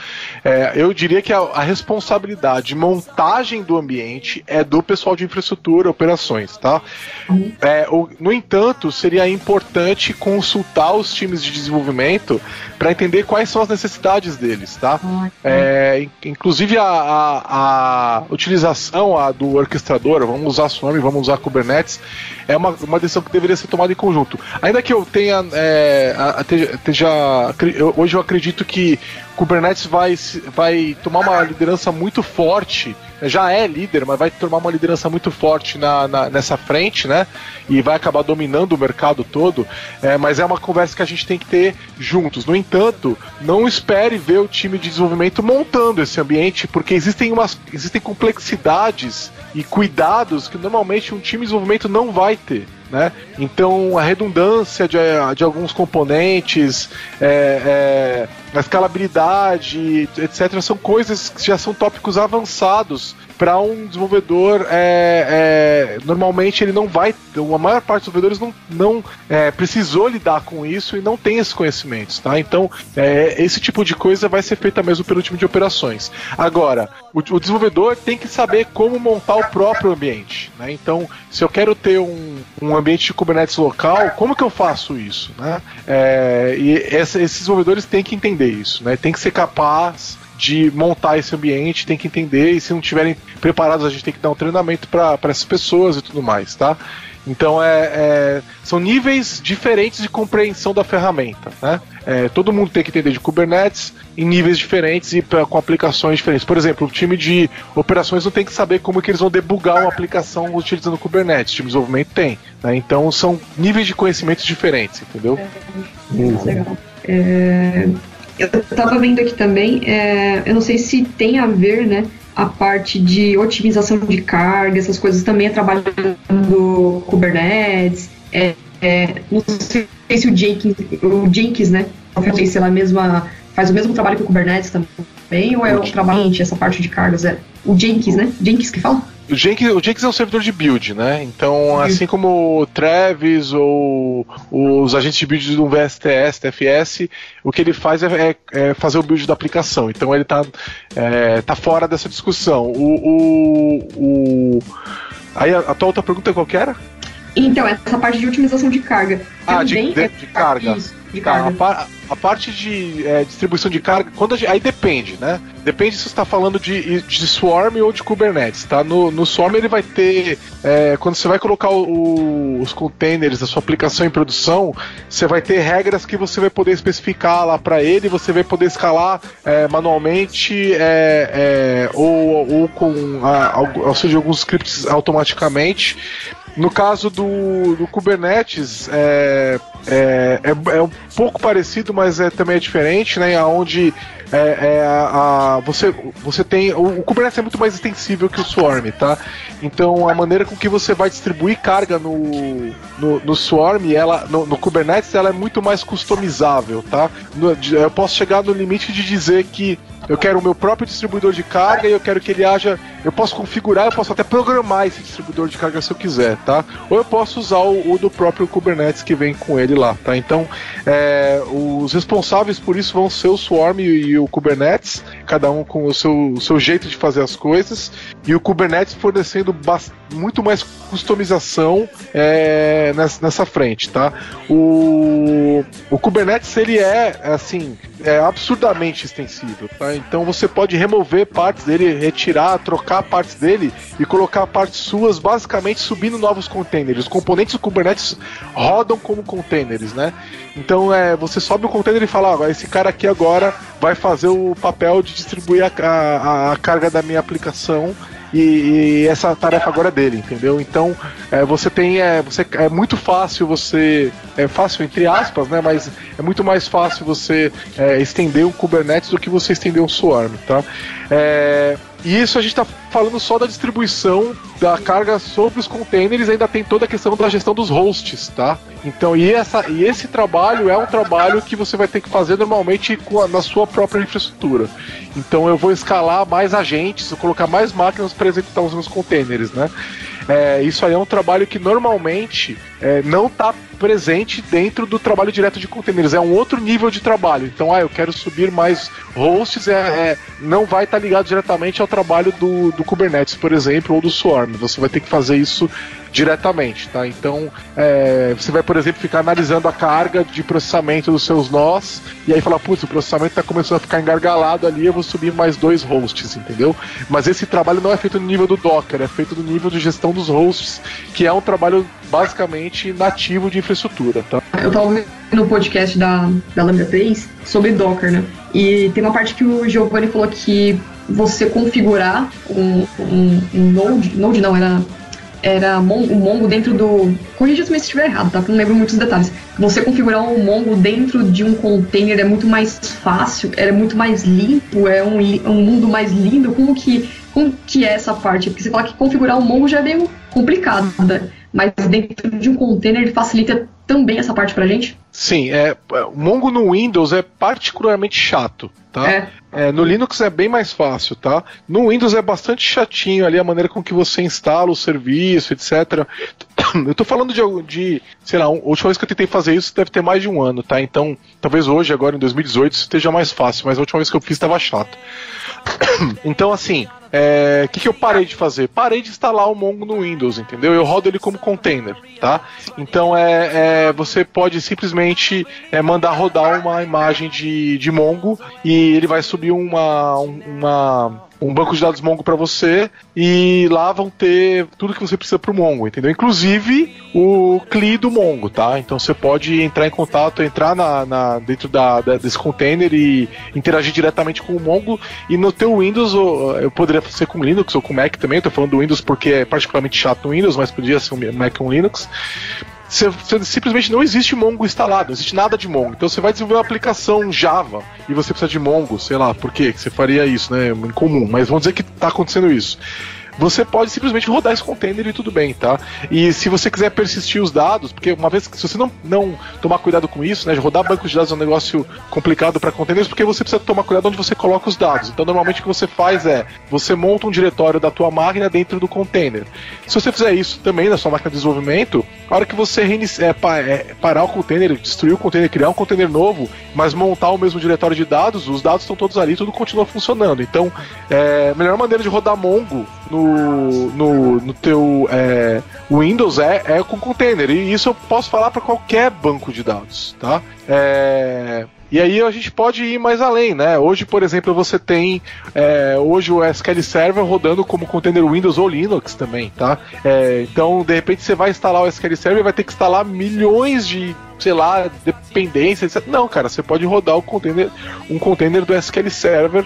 É, eu diria que a, a, responsabilidade de montagem do ambiente é do pessoal de infraestrutura, operações, tá? Uhum. É, o, no entanto, seria importante consultar os times de desenvolvimento para entender quais são as necessidades deles, tá? É, inclusive a, a, a utilização do orquestrador, vamos usar Swarm, vamos usar Kubernetes, é uma, uma decisão que deveria ser tomada em conjunto. Ainda que eu tenha. É, esteja, eu, hoje eu acredito que Kubernetes vai, vai tomar uma liderança muito forte, já é líder, mas vai tomar uma liderança muito forte na, na nessa frente, né? E vai acabar dominando o mercado todo. É, mas é uma conversa que a gente tem que ter juntos. No entanto, não espere ver o time de desenvolvimento montando esse ambiente, porque existem, umas, existem complexidades e cuidados que normalmente um time de desenvolvimento não vai ter. Né? Então a redundância de, de alguns componentes, é, é, a escalabilidade, etc., são coisas que já são tópicos avançados para um desenvolvedor, é, é, normalmente ele não vai, a maior parte dos desenvolvedores não, não é, precisou lidar com isso e não tem esses conhecimentos, tá? Então, é, esse tipo de coisa vai ser feita mesmo pelo time de operações. Agora, o, o desenvolvedor tem que saber como montar o próprio ambiente, né? Então, se eu quero ter um, um ambiente de Kubernetes local, como que eu faço isso, né? É, e essa, esses desenvolvedores têm que entender isso, né? Tem que ser capaz de montar esse ambiente, tem que entender, e se não estiverem preparados, a gente tem que dar um treinamento para essas pessoas e tudo mais, tá? Então é, é, são níveis diferentes de compreensão da ferramenta. Né? É, todo mundo tem que entender de Kubernetes em níveis diferentes e pra, com aplicações diferentes. Por exemplo, o time de operações não tem que saber como que eles vão debugar uma aplicação utilizando Kubernetes. O time de desenvolvimento tem. Né? Então são níveis de conhecimentos diferentes, entendeu? É, legal. É, eu estava vendo aqui também, é, eu não sei se tem a ver, né, a parte de otimização de carga, essas coisas também é trabalho do Kubernetes, é, é, não sei se o Jenkins, o Jenkins, né, não sei se ela mesma faz o mesmo trabalho que o Kubernetes também, ou é o trabalho, essa parte de cargas, é o Jenkins, né, Jenkins que fala? O Jenkins, o Jenkins é um servidor de build, né? Então, assim como o Travis ou os agentes de build do VSTS, TFS, o que ele faz é, é, é fazer o build da aplicação. Então, ele está é, tá fora dessa discussão. O, o, o... Aí a, a tua outra pergunta qual que era? Então, essa parte de otimização de carga. Ah, de, de, é de carga. Tá. A, a, parte de é, distribuição de carga, quando gente, aí depende, né? Depende se você está falando de, de Swarm ou de Kubernetes, tá? No, no Swarm ele vai ter, é, quando você vai colocar o, os containers da sua aplicação em produção, você vai ter regras que você vai poder especificar lá para ele, você vai poder escalar é, manualmente é, é, ou, ou com a, auxílio de alguns scripts automaticamente. No caso do, do Kubernetes, é, é, é, é, um pouco parecido, mas é, também é diferente, né? Onde é, é a, a, você, você tem. O, o, Kubernetes é muito mais extensível que o Swarm, tá? Então a maneira com que você vai distribuir carga no, no, no Swarm, ela, no, no, Kubernetes, ela é muito mais customizável, tá? No, eu posso chegar no limite de dizer que eu quero o meu próprio distribuidor de carga e eu quero que ele haja. Eu posso configurar, eu posso até programar esse distribuidor de carga se eu quiser, tá? Ou eu posso usar o, o do próprio Kubernetes que vem com ele lá, tá? Então, é, os responsáveis por isso vão ser o Swarm e, e o Kubernetes, cada um com o seu, o seu jeito de fazer as coisas, e o Kubernetes fornecendo muito mais customização é, nessa, nessa frente, tá? O, o Kubernetes ele é assim é absurdamente extensível, tá? Então você pode remover partes dele, retirar, trocar partes dele e colocar partes suas, basicamente subindo novos containers. Os componentes do Kubernetes rodam como containers, né? Então é, você sobe o container e fala, ah, esse cara aqui agora vai fazer o papel de distribuir a, a, a carga da minha aplicação e, e, essa tarefa agora é dele, entendeu? Então é, você tem é, você, é muito fácil você é fácil entre aspas, né? Mas é muito mais fácil você é, estender um Kubernetes do que você estender um Swarm, tá? É, e isso a gente está falando só da distribuição da carga sobre os containers, ainda tem toda a questão da gestão dos hosts, tá? Então, e, essa, e esse trabalho é um trabalho que você vai ter que fazer normalmente a, na sua própria infraestrutura. Então, eu vou escalar mais agentes, vou colocar mais máquinas para executar os meus containers, né? É, isso aí é um trabalho que normalmente é, não está presente dentro do trabalho direto de containers. É um outro nível de trabalho. Então, ah, eu quero subir mais hosts, é, é não vai estar tá ligado diretamente ao trabalho do, do Kubernetes, por exemplo, ou do Swarm. Você vai ter que fazer isso diretamente, tá? Então, é, você vai, por exemplo, ficar analisando a carga de processamento dos seus nós e aí falar, putz, o processamento está começando a ficar engargalado ali, eu vou subir mais dois hosts, entendeu? Mas esse trabalho não é feito no nível do Docker, é feito no nível de gestão dos hosts, que é um trabalho basicamente nativo de infraestrutura, tá? Eu estava ouvindo no podcast da, da Lambda 3 sobre Docker, né? E tem uma parte que o Giovanni falou que você configurar um, um, um Node, Node não, era era o Mongo dentro do. Corrija se estiver errado, tá? Porque não lembro muitos detalhes. Você configurar um Mongo dentro de um container é muito mais fácil, é muito mais limpo, é um, um mundo mais lindo. Como que, como que é essa parte? Porque você fala que configurar um Mongo já é meio complicado, né? Mas dentro de um container ele facilita também essa parte pra gente? Sim, é, o Mongo no Windows é particularmente chato, tá? É. É, no Linux é bem mais fácil, tá? No Windows é bastante chatinho ali a maneira com que você instala o serviço, etc. Eu tô falando de, de sei lá, a última vez que eu tentei fazer isso deve ter mais de um ano, tá? Então, talvez hoje, agora em 2018, isso esteja mais fácil, mas a última vez que eu fiz estava chato. então, assim, é, que, que eu parei de fazer? Parei de instalar o Mongo no Windows, entendeu? Eu rodo ele como container, tá? Então é, é você pode simplesmente é, mandar rodar uma imagem de, de Mongo e ele vai subir uma, uma um banco de dados Mongo para você e lá vão ter tudo que você precisa para o Mongo, entendeu? Inclusive o CLI do Mongo, tá? Então você pode entrar em contato, entrar na, na dentro da, da, desse container e interagir diretamente com o Mongo e no teu Windows eu poderia ser com Linux ou com Mac também, eu tô falando do Windows porque é particularmente chato no Windows, mas podia ser um Mac ou um Linux você, você, simplesmente não existe Mongo instalado, não existe nada de Mongo. Então você vai desenvolver uma aplicação Java e você precisa de Mongo, sei lá, por quê? Você faria isso, né? Incomum, mas vamos dizer que está acontecendo isso você pode simplesmente rodar esse container e tudo bem, tá? E se você quiser persistir os dados, porque uma vez que se você não, não tomar cuidado com isso, né, rodar banco de dados é um negócio complicado para containers, porque você precisa tomar cuidado onde você coloca os dados. Então, normalmente o que você faz é, você monta um diretório da tua máquina dentro do container. Se você fizer isso também na sua máquina de desenvolvimento, a hora que você é, é, parar o container, destruir o container, criar um container novo, mas montar o mesmo diretório de dados, os dados estão todos ali, tudo continua funcionando. Então, é, a melhor maneira de rodar Mongo no, no, no teu é, Windows é, é com container. E isso eu posso falar para qualquer banco de dados, tá? É, e aí a gente pode ir mais além, né? Hoje, por exemplo, você tem é, hoje o SQL Server rodando como container Windows ou Linux também, tá? É, então, de repente, você vai instalar o SQL Server e vai ter que instalar milhões de sei lá, dependências. Não, cara, você pode rodar container, um container do SQL Server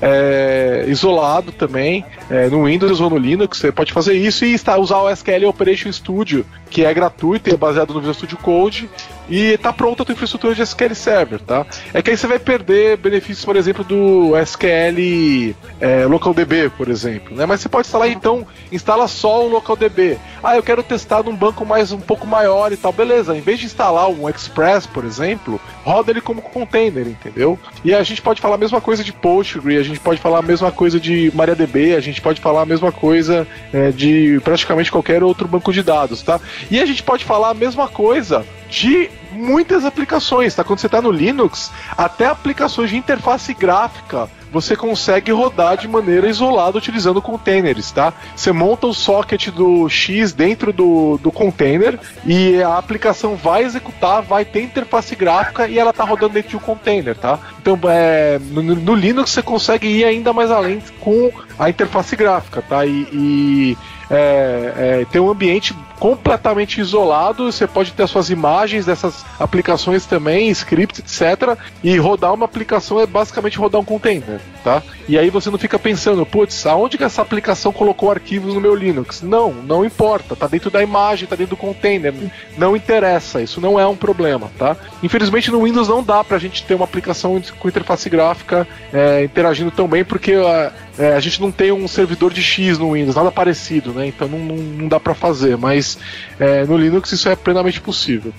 é, isolado também, é, no Windows ou no Linux, você pode fazer isso e usar o SQL Operation Studio, que é gratuito e é baseado no Visual Studio Code, e tá pronta a tua infraestrutura de SQL Server, tá? É que aí você vai perder benefícios, por exemplo, do SQL é, LocalDB, por exemplo, né? Mas você pode instalar então, instala só o LocalDB. Ah, eu quero testar num banco mais um pouco maior e tal, beleza? Em vez de instalar um Express, por exemplo, roda ele como container, entendeu? E a gente pode falar a mesma coisa de Postgre, a gente pode falar a mesma coisa de MariaDB, a gente pode falar a mesma coisa é, de praticamente qualquer outro banco de dados, tá? E a gente pode falar a mesma coisa de muitas aplicações, tá? Quando você está no Linux, até aplicações de interface gráfica você consegue rodar de maneira isolada utilizando containers, tá? Você monta o socket do X dentro do, do container e a aplicação vai executar, vai ter interface gráfica e ela tá rodando dentro de um container, tá? Então, é, no, no Linux você consegue ir ainda mais além com a interface gráfica, tá? E, e é, é, ter um ambiente completamente isolado, você pode ter as suas imagens dessas aplicações também, scripts, etc. E rodar uma aplicação é basicamente rodar um container, tá? E aí você não fica pensando, putz, aonde que essa aplicação colocou arquivos no meu Linux? Não, não importa, tá dentro da imagem, tá dentro do container, não interessa, isso não é um problema, tá? Infelizmente no Windows não dá pra gente ter uma aplicação com interface gráfica é, interagindo tão bem, porque a, é, a gente não tem um servidor de X no Windows, nada parecido, né? Então não, não, não dá para fazer, mas é, no Linux isso é plenamente possível.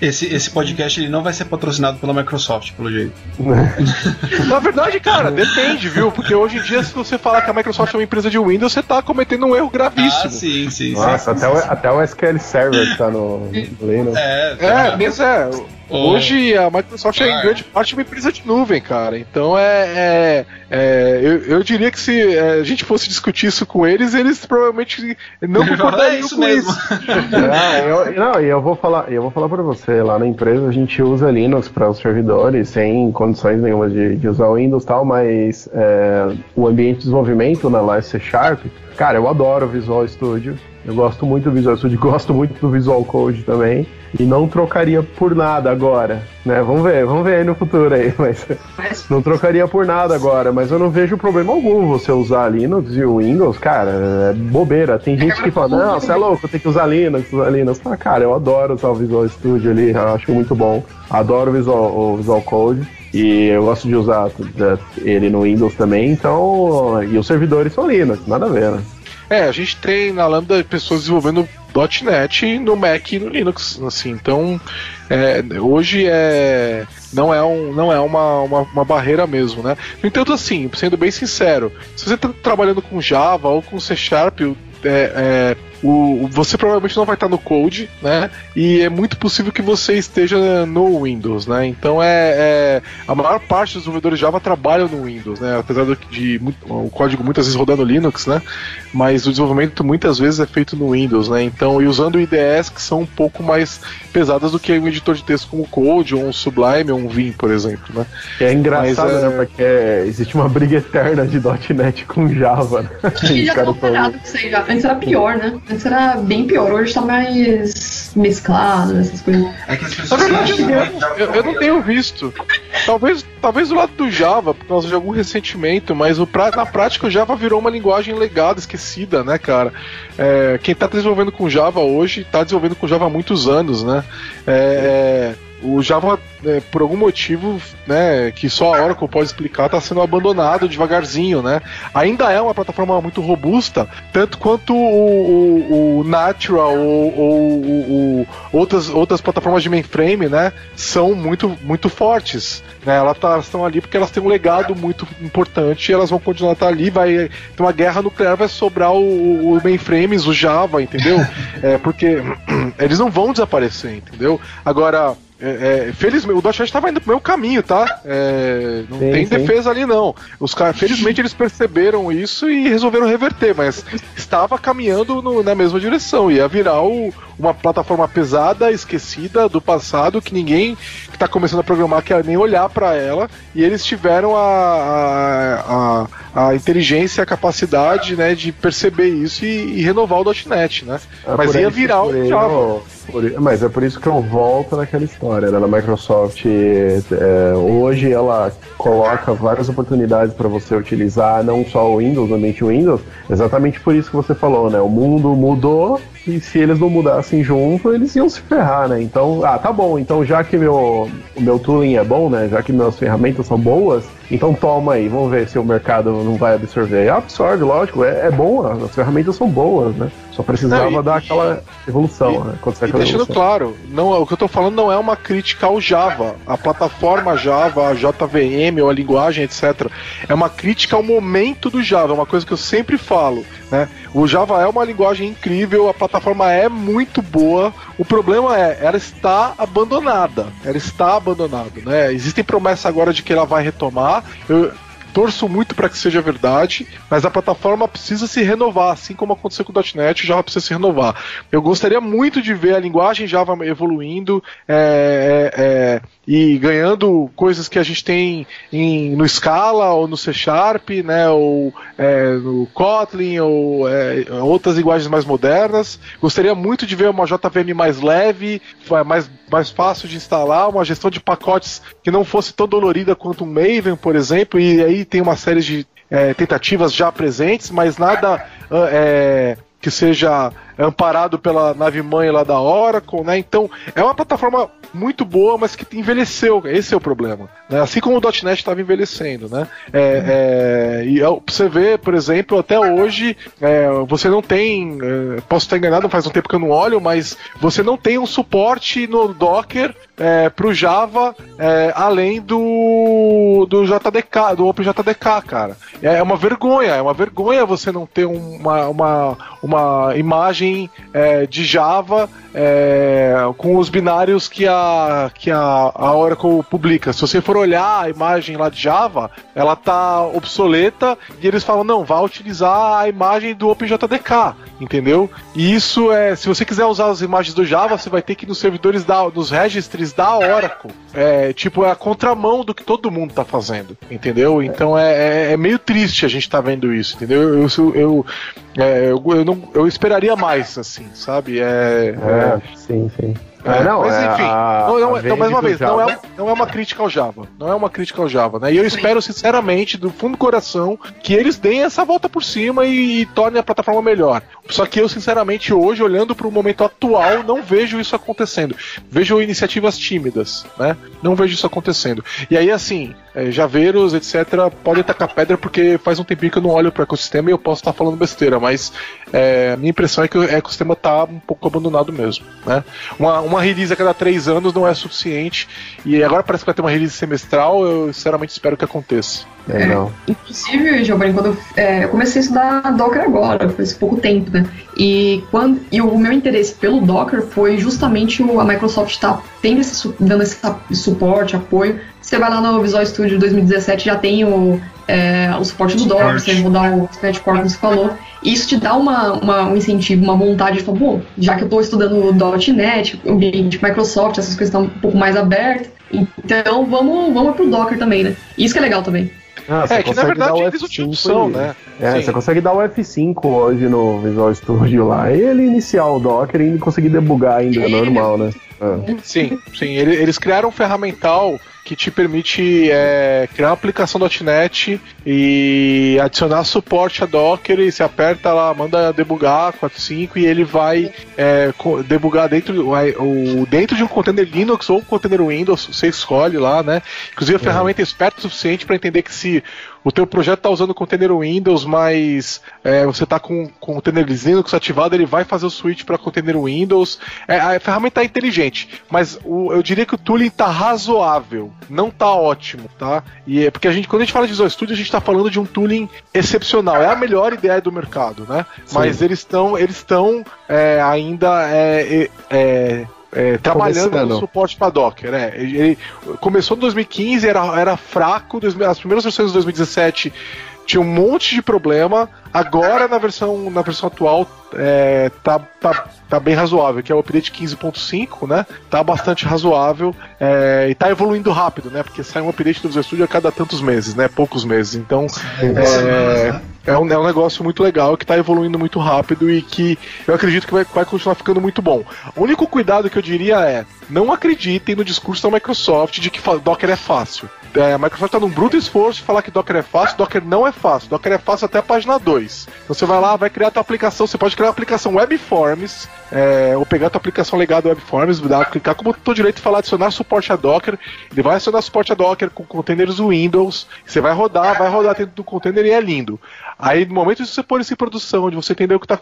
Esse, esse podcast ele não vai ser patrocinado pela Microsoft, pelo jeito. Na verdade, cara, depende, viu? Porque hoje em dia, se você falar que a Microsoft é uma empresa de Windows, você tá cometendo um erro gravíssimo. Ah, sim, sim, Nossa, sim. Até, o, até o SQL Server tá no, Linux. É, é, mas é. Hoje a Microsoft é em grande parte uma empresa de nuvem, cara. Então é. é, é eu, eu, diria que se é, a gente fosse discutir isso com eles, eles provavelmente não concordariam é isso com mesmo. isso. não, eu, não, eu vou falar, eu vou falar para você, lá na empresa a gente usa Linux para os servidores sem condições nenhuma de, de usar o Windows e tal, mas é, o ambiente de desenvolvimento na lá C Sharp, cara, eu adoro o Visual Studio. Eu gosto muito do Visual Studio, gosto muito do Visual Code também. E não trocaria por nada agora, né? Vamos ver, vamos ver aí no futuro aí, mas não trocaria por nada agora, mas eu não vejo problema algum você usar Linux e o Windows, cara, é bobeira. Tem gente que fala, não, você é louco, tem que usar Linux, usar Linux. Ah, cara, eu adoro usar o Visual Studio ali, acho muito bom. Adoro o Visual, o Visual Code. E eu gosto de usar ele no Windows também, então. E os servidores são Linux, nada a ver, né? É, a gente tem na Lambda pessoas desenvolvendo .NET no Mac e no Linux, assim, então é, hoje é não é, um, não é uma, uma, uma, barreira mesmo, né? No entanto, assim, sendo bem sincero, se você está trabalhando com Java ou com C Sharp, é, é, o, você provavelmente não vai estar no Code, né? E é muito possível que você esteja no Windows, né? Então é, é a maior parte dos desenvolvedores Java trabalham no Windows, né? Apesar de, de o código muitas vezes rodando Linux, né? Mas o desenvolvimento muitas vezes é feito no Windows, né? Então e usando IDEs que são um pouco mais pesadas do que um editor de texto como o Code ou um Sublime ou um Vim, por exemplo, né? É engraçado, Mas, né? É- Porque existe uma briga eterna de .NET com Java. Né? Já tô parado com isso Antes era pior, né? Antes era bem pior, hoje tá mais mesclado, essas coisas. É que as pessoas. Na verdade, eu, eu, eu, não tenho visto. Talvez, talvez do lado do Java, por causa de algum ressentimento, mas o pra, na prática o Java virou uma linguagem legada, esquecida, né, cara? É, quem tá desenvolvendo com Java hoje tá desenvolvendo com Java há muitos anos, né? É, é o Java, né, por algum motivo, né, que só a Oracle pode explicar, está sendo abandonado devagarzinho, né? Ainda é uma plataforma muito robusta, tanto quanto o, o, o Natural ou, ou, ou, outras, outras plataformas de mainframe, né, são muito, muito fortes. Né? Elas tá, estão ali porque elas têm um legado muito importante e elas vão continuar a estar ali. Vai ter uma guerra nuclear, vai sobrar o, o mainframes, o Java, entendeu? é, porque eles não vão desaparecer, entendeu? Agora é, é, felizmente, o Dodge estava indo pro meu caminho, tá? É, não sim, tem sim. defesa ali, não. Os caras, felizmente, eles perceberam isso e resolveram reverter, mas estava caminhando no, na mesma direção. Ia virar o, uma plataforma pesada, esquecida do passado, que ninguém que está começando a programar quer nem olhar para ela, e eles tiveram a, a, a, a, inteligência, a capacidade né, de perceber isso e, e renovar o .NET, né? É mas ia virar o Java. Por, mas é por isso que eu volto naquela história, né? A Microsoft é, hoje ela coloca várias oportunidades para você utilizar não só o Windows, o ambiente Windows, exatamente por isso que você falou, né? O mundo mudou e se eles não mudassem junto, eles iam se ferrar, né? Então, ah, tá bom, então já que meu, o meu tooling é bom, né? Já que minhas ferramentas são boas, então toma aí, vamos ver se o mercado não vai absorver. Absorve, lógico, é, é bom, as ferramentas são boas, né? Só precisava não, e, dar aquela evolução, e, né? e deixando evolução. claro, não, o que eu tô falando não é uma crítica ao Java, a plataforma Java, a JVM ou a linguagem, etc. É uma crítica ao momento do Java, é uma coisa que eu sempre falo, né? O Java é uma linguagem incrível, a plataforma é muito boa. O problema é, ela está abandonada. Ela está abandonada, né? Existem promessas agora de que ela vai retomar. Eu, torço muito para que seja verdade, mas a plataforma precisa se renovar, assim como aconteceu com o .NET, Java precisa se renovar. Eu gostaria muito de ver a linguagem Java evoluindo é, é, é, e ganhando coisas que a gente tem em, no Scala ou no C Sharp, né, ou é, no Kotlin ou é, outras linguagens mais modernas. Gostaria muito de ver uma JVM mais leve, mais, mais fácil de instalar, uma gestão de pacotes que não fosse tão dolorida quanto um Maven, por exemplo, e aí tem uma série de é, tentativas já presentes, mas nada ah, é, que seja amparado pela nave mãe lá da Oracle, né? Então é uma plataforma muito boa, mas que envelheceu. Esse é o problema. Né? Assim como o .NET estava envelhecendo, né? É, é, e você vê, por exemplo, até hoje é, você não tem, é, posso estar enganado, faz um tempo que eu não olho, mas você não tem um suporte no Docker é, para o Java é, além do, do JDK, do OpenJDK, cara. É, é uma vergonha, é uma vergonha você não ter uma, uma, uma imagem é, de Java é, com os binários que a, que a, a Oracle publica. Se você for olhar a imagem lá de Java, ela tá obsoleta e eles falam, não, vá utilizar a imagem do OpenJDK, entendeu? E isso é, se você quiser usar as imagens do Java, você vai ter que ir nos servidores da, nos registries da Oracle. É, tipo, é a contramão do que todo mundo tá fazendo, entendeu? Então é, é, é meio triste a gente tá vendo isso, entendeu? Eu, eu, eu, é, eu, não, eu esperaria mais, assim, sabe? É, é sim, sim. É, não, mas é enfim, a, não, não, então, mais uma vez, não é, não é uma crítica ao Java. Não é uma crítica ao Java, né? E eu espero, sinceramente, do fundo do coração, que eles deem essa volta por cima e, e tornem a plataforma melhor. Só que eu, sinceramente, hoje, olhando para o momento atual, não vejo isso acontecendo. Vejo iniciativas tímidas, né? Não vejo isso acontecendo. E aí, assim, é, javeiros, etc., podem tacar pedra porque faz um tempinho que eu não olho para o ecossistema e eu posso estar falando besteira, mas é, a minha impressão é que o ecossistema está um pouco abandonado mesmo, né? Uma, uma uma release a cada três anos não é suficiente. E agora parece que vai ter uma release semestral. Eu sinceramente espero que aconteça. É, não. Inclusive, Giovanni, quando eu, é, eu, comecei a estudar Docker agora, faz pouco tempo, né? E, quando, e o meu interesse pelo Docker foi justamente o, a Microsoft estar tá tendo esse, dando esse suporte, apoio. Você vai lá no Visual Studio 2017, já tem o, é, o suporte do Docker, você mudar o State Core, como você falou. E isso te dá uma, uma, um incentivo, uma vontade de falar, bom, já que eu estou estudando .NET, o ambiente Microsoft, essas coisas estão um pouco mais abertas, então vamos, vamos pro Docker também, né? Isso que é legal também. Ah, é, que na verdade eles utilizam, né? É, Sim. você consegue dar o F5 hoje no Visual Studio lá ele iniciar o Docker e conseguir debugar ainda, é normal, né? É. Sim, sim. Eles criaram um ferramental que te permite é, criar uma aplicação .NET e adicionar suporte a Docker e você aperta lá, manda debugar 4.5 e ele vai é, debugar dentro, o, dentro de um container Linux ou um container Windows, você escolhe lá, né? Inclusive a uhum. ferramenta é esperta o suficiente para entender que se o teu projeto está usando container Windows, mas é, você está com, com o container Linux ativado, ele vai fazer o switch para container Windows. É, a ferramenta é inteligente, mas o, eu diria que o tooling está razoável, não está ótimo, tá? E é porque a gente, quando a gente fala de Visual Studio, a gente está falando de um tooling excepcional, é a melhor ideia do mercado, né? Sim. Mas eles estão eles estão é, ainda é, é, é, trabalhando Começando. no suporte para Docker. Né? Ele começou em 2015, era, era fraco, as primeiras versões de 2017 tinha um monte de problema. Agora na versão, na versão atual é, tá, tá, tá bem razoável, que é o update 15.5, né? Tá bastante razoável é, e tá evoluindo rápido, né? Porque sai um update do Visual Studio a cada tantos meses, né? Poucos meses. Então é, é, um, é um negócio muito legal que tá evoluindo muito rápido e que eu acredito que vai, vai continuar ficando muito bom. O único cuidado que eu diria é não acreditem no discurso da Microsoft de que Docker é fácil. É, a Microsoft está num bruto esforço de falar que Docker é fácil, Docker não é fácil. Docker é fácil até a página 2. Então você vai lá, vai criar a tua aplicação, você pode criar uma aplicação Webforms, é, ou pegar a tua aplicação legada Webforms, dá, clicar como botão direito e falar adicionar suporte a Docker. Ele vai adicionar suporte a Docker com containers Windows. Você vai rodar, vai rodar dentro do container e é lindo. Aí, no momento de você pôr isso em produção, de você entender o que está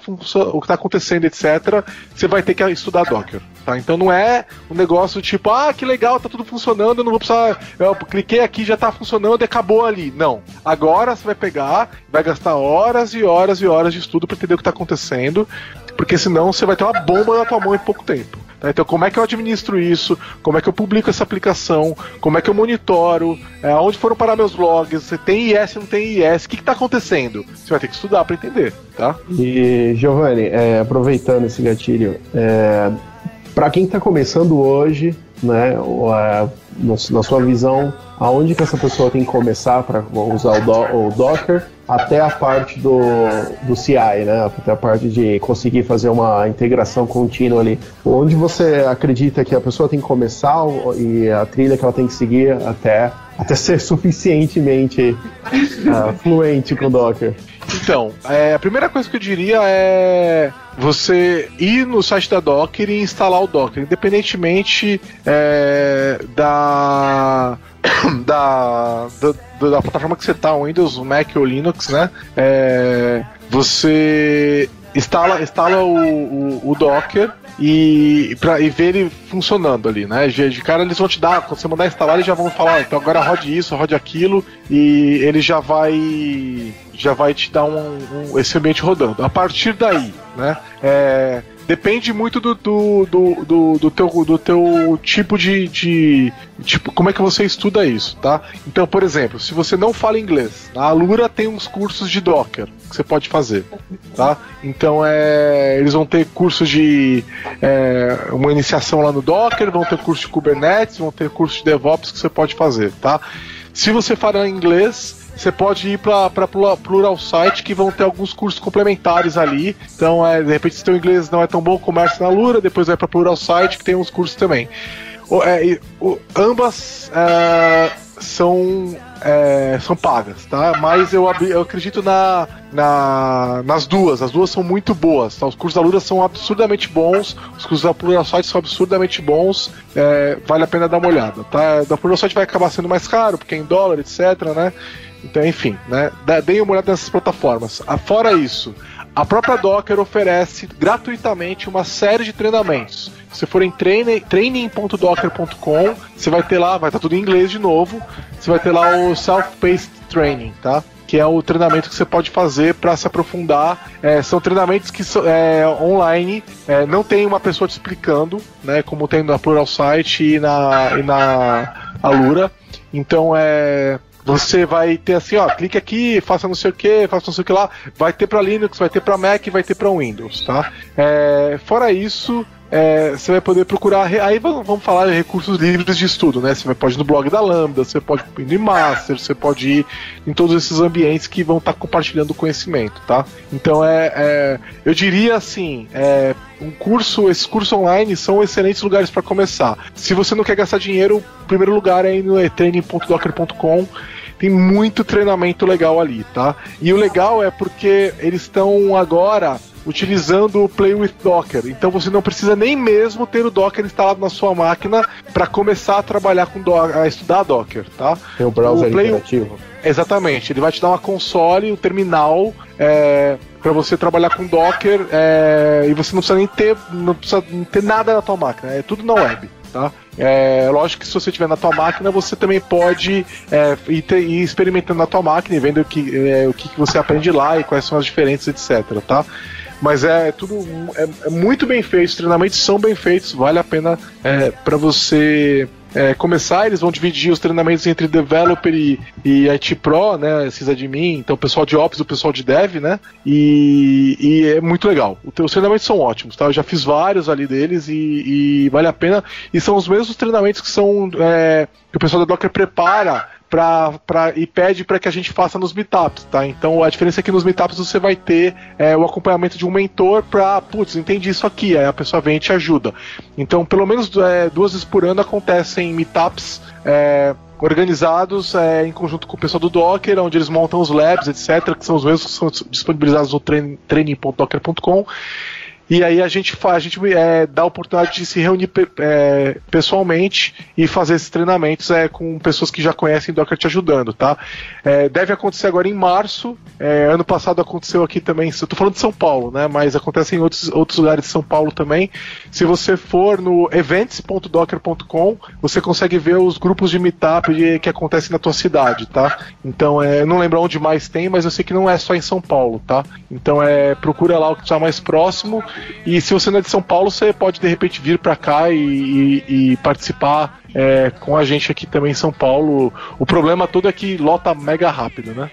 tá acontecendo, etc., você vai ter que estudar Docker. Tá? Então não é um negócio tipo, ah, que legal, tá tudo funcionando, eu não vou precisar. Eu cliquei aqui, já tá funcionando e acabou ali. Não. Agora você vai pegar, vai gastar horas e horas e horas de estudo para entender o que está acontecendo, porque senão você vai ter uma bomba na tua mão em pouco tempo. Tá? Então, como é que eu administro isso? Como é que eu publico essa aplicação? Como é que eu monitoro? É, onde foram parar meus logs? Você tem IS, não tem IS? O que está acontecendo? Você vai ter que estudar para entender, tá? E, Giovanni, é, aproveitando esse gatilho, é, para quem está começando hoje, né, na sua visão, aonde que essa pessoa tem que começar para usar o, do, o, Docker até a parte do, do CI, né, até a parte de conseguir fazer uma integração contínua ali. Onde você acredita que a pessoa tem que começar e a trilha que ela tem que seguir até, até ser suficientemente uh, fluente com Docker? Então, é, a primeira coisa que eu diria é você ir no site da Docker e instalar o Docker, independentemente é, da, da, da, da, plataforma que você está, Windows, Mac ou Linux, né? É, você instala, instala o, o, o Docker e, pra, e ver ele funcionando ali, né? De, de, cara eles vão te dar, quando você mandar instalar, eles já vão falar, então agora rode isso, rode aquilo, e ele já vai já vai te dar um, um esse ambiente rodando. A partir daí, né? É, depende muito do, do, do, do, do, teu, do teu tipo de, de. Tipo, como é que você estuda isso, tá? Então, por exemplo, se você não fala inglês, a Alura tem uns cursos de Docker que você pode fazer, tá? Então, é, eles vão ter cursos de. É, uma iniciação lá no Docker, vão ter curso de Kubernetes, vão ter curso de DevOps que você pode fazer, tá? Se você falar inglês, você pode ir para Plural Site, que vão ter alguns cursos complementares ali. Então, é, de repente, se o inglês não é tão bom, comércio na Lura, depois vai para Plural Site, que tem uns cursos também. O, é, o, ambas é, são, é, são pagas, tá? Mas eu, eu acredito na, na, nas duas. As duas são muito boas. Tá? Os cursos da Lura são absurdamente bons, os cursos da Plural Site são absurdamente bons. É, vale a pena dar uma olhada, tá? Da Plural Site vai acabar sendo mais caro, porque é em dólar, etc, né? Então, enfim, né? Deem uma olhada nessas plataformas. Ah, fora isso, a própria Docker oferece gratuitamente uma série de treinamentos. Se for em training.docker.com, você vai ter lá, vai estar tudo em inglês de novo. Você vai ter lá o Self-Paced Training, tá? Que é o treinamento que você pode fazer para se aprofundar. É, são treinamentos que é, online, é, não tem uma pessoa te explicando, né? Como tem na Plural Site e na, e na Alura. Então é você vai ter assim, ó, clique aqui, faça não sei o que, faça não sei o que lá. Vai ter para Linux, vai ter para Mac, vai ter para Windows, tá? É, fora isso, é, você vai poder procurar. Aí vamos falar de recursos livres de estudo, né? Você pode ir no blog da Lambda, você pode ir no Master, você pode ir em todos esses ambientes que vão estar tá compartilhando conhecimento, tá? Então é, é eu diria assim, é, um curso, esses cursos online são excelentes lugares para começar. Se você não quer gastar dinheiro, o primeiro lugar é no training.docker.com tem muito treinamento legal ali, tá? E o legal é porque eles estão agora utilizando o Play with Docker. Então você não precisa nem mesmo ter o Docker instalado na sua máquina para começar a trabalhar com Docker, a estudar Docker, tá? Tem o browser o Play... interativo. Exatamente, ele vai te dar uma console, um terminal é, para você trabalhar com Docker é, e você não precisa nem ter, não precisa ter nada na tua máquina, é tudo na web, tá? É, lógico que se você tiver na tua máquina, você também pode é, ir, ter, ir, experimentando na tua máquina e vendo o que, é, o que você aprende lá e quais são as diferenças, etc. Tá? Mas é tudo é, é muito bem feito, os treinamentos são bem feitos, vale a pena é, para você é, começar, eles vão dividir os treinamentos entre developer e, e IT Pro, né? Sysadmin, então o pessoal de Ops e o pessoal de Dev, né? E, e é muito legal. Os treinamentos são ótimos, tá? Eu já fiz vários ali deles e, e vale a pena. E são os mesmos treinamentos que são é, que o pessoal da Docker prepara pra, pra, e pede para que a gente faça nos meetups, tá? Então a diferença é que nos meetups você vai ter é, o acompanhamento de um mentor para, putz, entendi isso aqui, aí a pessoa vem e te ajuda. Então, pelo menos é, duas vezes por ano acontecem meetups. É, organizados é, em conjunto com o pessoal do Docker, onde eles montam os labs, etc., que são os mesmos que são disponibilizados no training.docker.com. E aí a gente, a gente é, dá a oportunidade de se reunir é, pessoalmente e fazer esses treinamentos é, com pessoas que já conhecem Docker te ajudando, tá? É, deve acontecer agora em março. É, ano passado aconteceu aqui também. Eu tô falando de São Paulo, né? Mas acontece em outros, outros lugares de São Paulo também. Se você for no events.docker.com, você consegue ver os grupos de meetup de, que acontecem na tua cidade, tá? Então, é, não lembro onde mais tem, mas eu sei que não é só em São Paulo, tá? Então, é, procura lá o que está mais próximo e se você não é de São Paulo, você pode de repente vir para cá e, e, e participar é, com a gente aqui também em São Paulo. O problema todo é que lota mega rápido, né?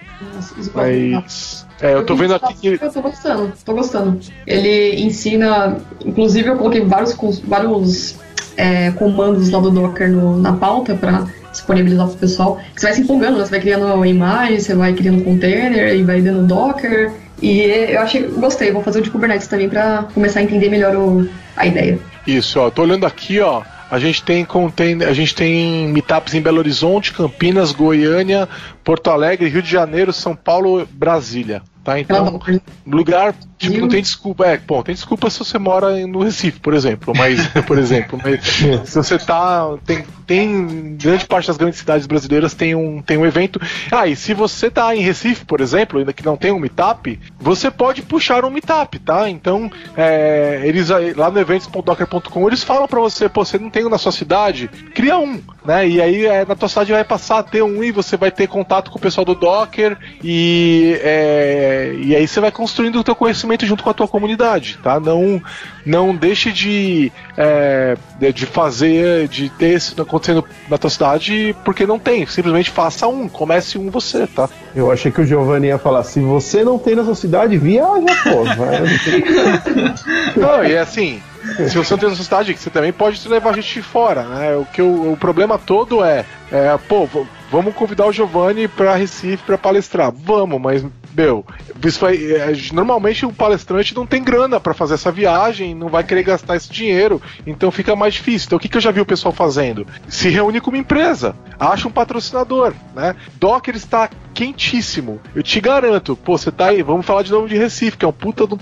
Mas. É, eu tô vendo aqui que. Eu tô gostando, tô gostando. Ele ensina. Inclusive, eu coloquei vários, vários é, comandos lá do Docker no, na pauta para disponibilizar pro pessoal. Você vai se empolgando, né? Você vai criando uma imagem, você vai criando um container e vai dando Docker. E eu achei, gostei, vou fazer o de Kubernetes também para começar a entender melhor o, a ideia. Isso, ó, tô olhando aqui, ó. A gente tem container, a gente tem meetups em Belo Horizonte, Campinas, Goiânia, Porto Alegre, Rio de Janeiro, São Paulo, Brasília. Tá? Então, lugar, tipo, não tem desculpa. É, bom, tem desculpa se você mora no Recife, por exemplo. Mas, por exemplo, mas se você tá. Tem, tem. Grande parte das grandes cidades brasileiras tem um, tem um evento. Ah, e se você tá em Recife, por exemplo, ainda que não tem um meetup, você pode puxar um meetup, tá? Então, é, eles lá no eventos.docker.com eles falam para você, pô, você não tem um na sua cidade, cria um, né? E aí é, na tua cidade vai passar a ter um e você vai ter contato com o pessoal do Docker e. É, é, e aí você vai construindo o teu conhecimento junto com a tua comunidade, tá? Não, não deixe de, é, de fazer, de ter isso acontecendo na tua cidade porque não tem. Simplesmente faça um, comece um você, tá? Eu achei que o Giovanni ia falar, se você não tem na sua cidade, viaja, pô. Não, e assim, se você não tem na sua cidade, você também pode levar a gente fora, né? O, que o, o problema todo é, é pô, vamos convidar o Giovanni para Recife para palestrar. Vamos, mas meu, é, normalmente o palestrante não tem grana para fazer essa viagem, não vai querer gastar esse dinheiro, então fica mais difícil. Então o que, que eu já vi o pessoal fazendo? Se reúne com uma empresa, acha um patrocinador, né? Docker está quentíssimo. Eu te garanto, pô, você tá aí, vamos falar de novo de Recife, que é um puta de um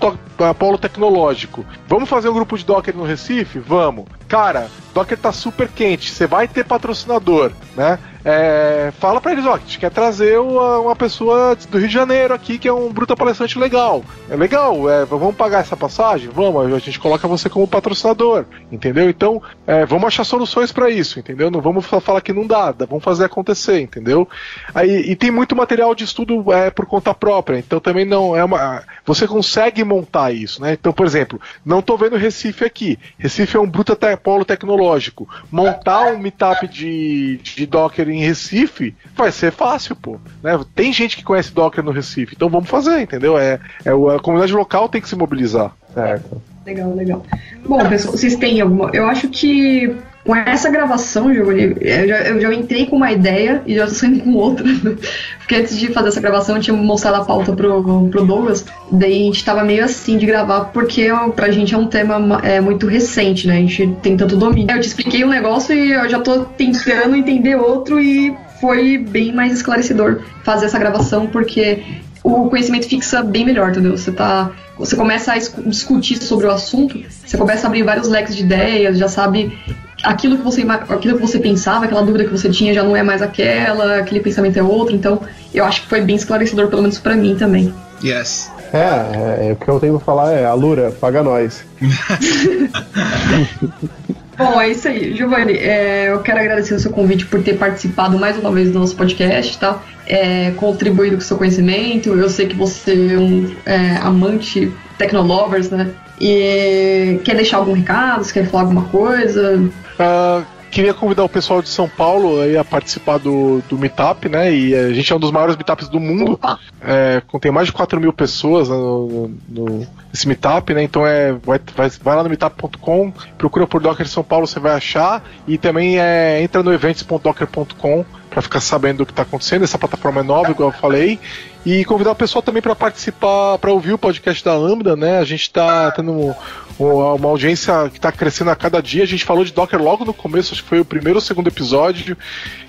polo tecnológico. Vamos fazer um grupo de Docker no Recife? Vamos. Cara, Docker tá super quente, você vai ter patrocinador, né? É, fala para eles, ó, a gente quer trazer uma, uma, pessoa do Rio de Janeiro aqui que é um bruto palestrante legal. É legal, é, vamos pagar essa passagem? Vamos, a gente coloca você como patrocinador, entendeu? Então, é, vamos achar soluções para isso, entendeu? Não vamos falar que não dá, vamos fazer acontecer, entendeu? Aí, e tem muito material de estudo é, por conta própria, então também não é uma. Você consegue montar isso, né? Então, por exemplo, não tô vendo Recife aqui. Recife é um bruto polo tecnológico. Montar um meetup de, de Docker em Recife vai ser fácil, pô. Né? Tem gente que conhece Docker no Recife, então vamos fazer, entendeu? É, é a comunidade local tem que se mobilizar. Certo. Legal, legal. Bom, pessoal, vocês têm alguma. Eu acho que com essa gravação, Giovanni, eu já, eu já entrei com uma ideia e já tô saindo com outra. Porque antes de fazer essa gravação, eu tinha mostrado a pauta pro, pro Douglas, daí a gente tava meio assim de gravar, porque pra gente é um tema é, muito recente, né? A gente tem tanto domínio. Eu te expliquei um negócio e eu já tô tentando entender outro e foi bem mais esclarecedor fazer essa gravação, porque o conhecimento fixa bem melhor, entendeu? Você tá. Você começa a discutir sobre o assunto, você começa a abrir vários leques de ideias, já sabe aquilo que você aquilo que você pensava, aquela dúvida que você tinha já não é mais aquela, aquele pensamento é outro. Então, eu acho que foi bem esclarecedor, pelo menos para mim também. Yes. É, é, é, o que eu tenho pra falar é, Alura, paga nós. Bom, é isso aí. Giovanni, é, eu quero agradecer o seu convite por ter participado mais uma vez do nosso podcast, tá? É, contribuído com o seu conhecimento. Eu sei que você é um é, amante Technolovers, né? E quer deixar algum recado? Você quer falar alguma coisa? Uh, queria convidar o pessoal de São Paulo a participar do, do Meetup, né? E a gente é um dos maiores Meetups do mundo. É, contém mais de 4 mil pessoas no, no, nesse Meetup, né? Então é, vai, vai, vai lá no meetup.com, procura por Docker São Paulo, você vai achar. E também é, entra no eventos.docker.com para ficar sabendo do que está acontecendo. Essa plataforma é nova, igual eu falei. E convidar o pessoal também para participar, para ouvir o podcast da Lambda, né? A gente está tendo uma audiência que está crescendo a cada dia. A gente falou de Docker logo no começo, acho que foi o primeiro ou segundo episódio.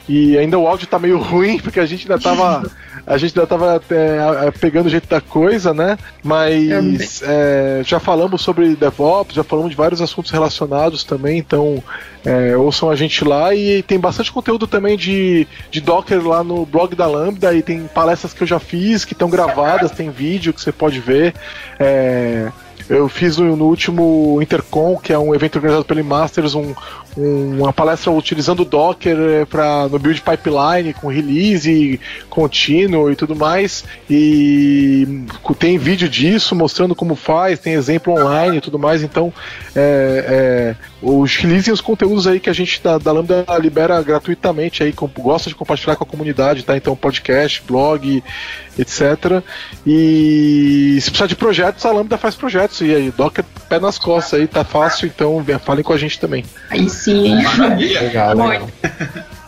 E ainda o áudio está meio ruim, porque a gente ainda estava a gente ainda tava é, pegando o jeito da coisa, né? Mas é, já falamos sobre DevOps, já falamos de vários assuntos relacionados também, então é, ouçam a gente lá e tem bastante conteúdo também de, de Docker lá no blog da Lambda e tem palestras que eu já fiz que estão gravadas, tem vídeo que você pode ver. É, eu fiz no, último Intercom, que é um evento organizado pelo Masters, um, uma palestra utilizando Docker é, para no build pipeline com release contínuo e tudo mais. E tem vídeo disso mostrando como faz, tem exemplo online e tudo mais. Então, é, é, e os conteúdos aí que a gente da, da Lambda libera gratuitamente aí, gosta de compartilhar com a comunidade, tá? Então, podcast, blog, etc. E se precisar de projetos, a Lambda faz projetos. E aí, Docker pé nas costas aí, tá fácil, então falem com a gente também. Aí sim. Maravilha. legal, legal.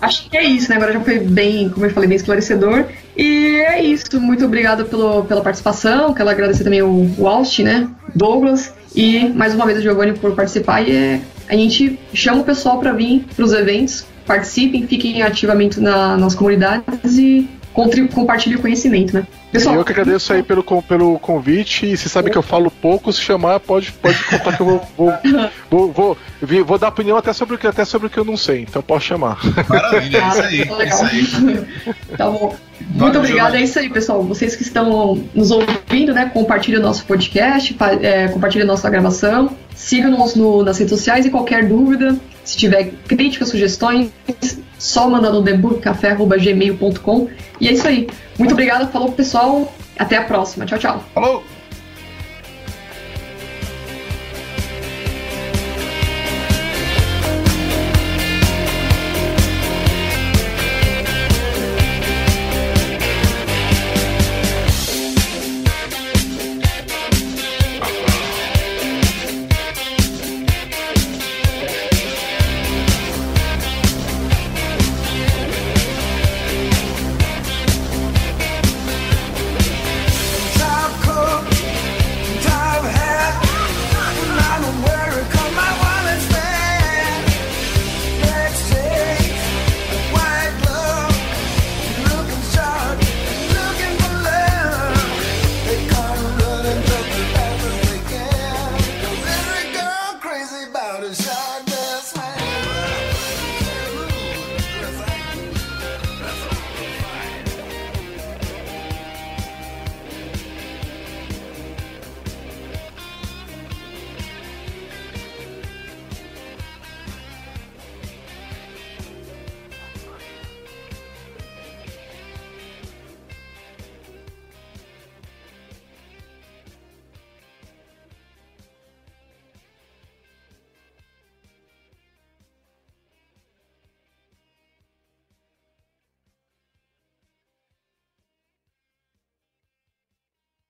Acho que é isso, né? Agora já foi bem, como eu falei, bem esclarecedor. E é isso. Muito obrigado pelo, pela participação. Quero agradecer também o, o Austin, né? Douglas. E mais uma vez o Giovanni por participar. E é, a gente chama o pessoal para vir para os eventos. Participem, fiquem ativamente na, nas comunidades e compartilhe o conhecimento, né? Pessoal, eu que agradeço aí pelo, pelo convite. E você sabe que eu falo pouco, se chamar, pode, pode contar que eu vou, vou, vou, vou, vou dar opinião até sobre, o que, até sobre o que eu não sei. Então pode chamar. Maravilha, é isso aí. É isso aí. Tá bom. Muito obrigada, é isso aí, pessoal. Vocês que estão nos ouvindo, né? Compartilhem o nosso podcast, é, compartilhem a nossa gravação. Sigam-nos nas redes sociais e qualquer dúvida, se tiver críticas, sugestões, só mandar no debugcafé.gmail.com. E é isso aí. Muito obrigada, falou pessoal. Até a próxima. Tchau, tchau. Falou!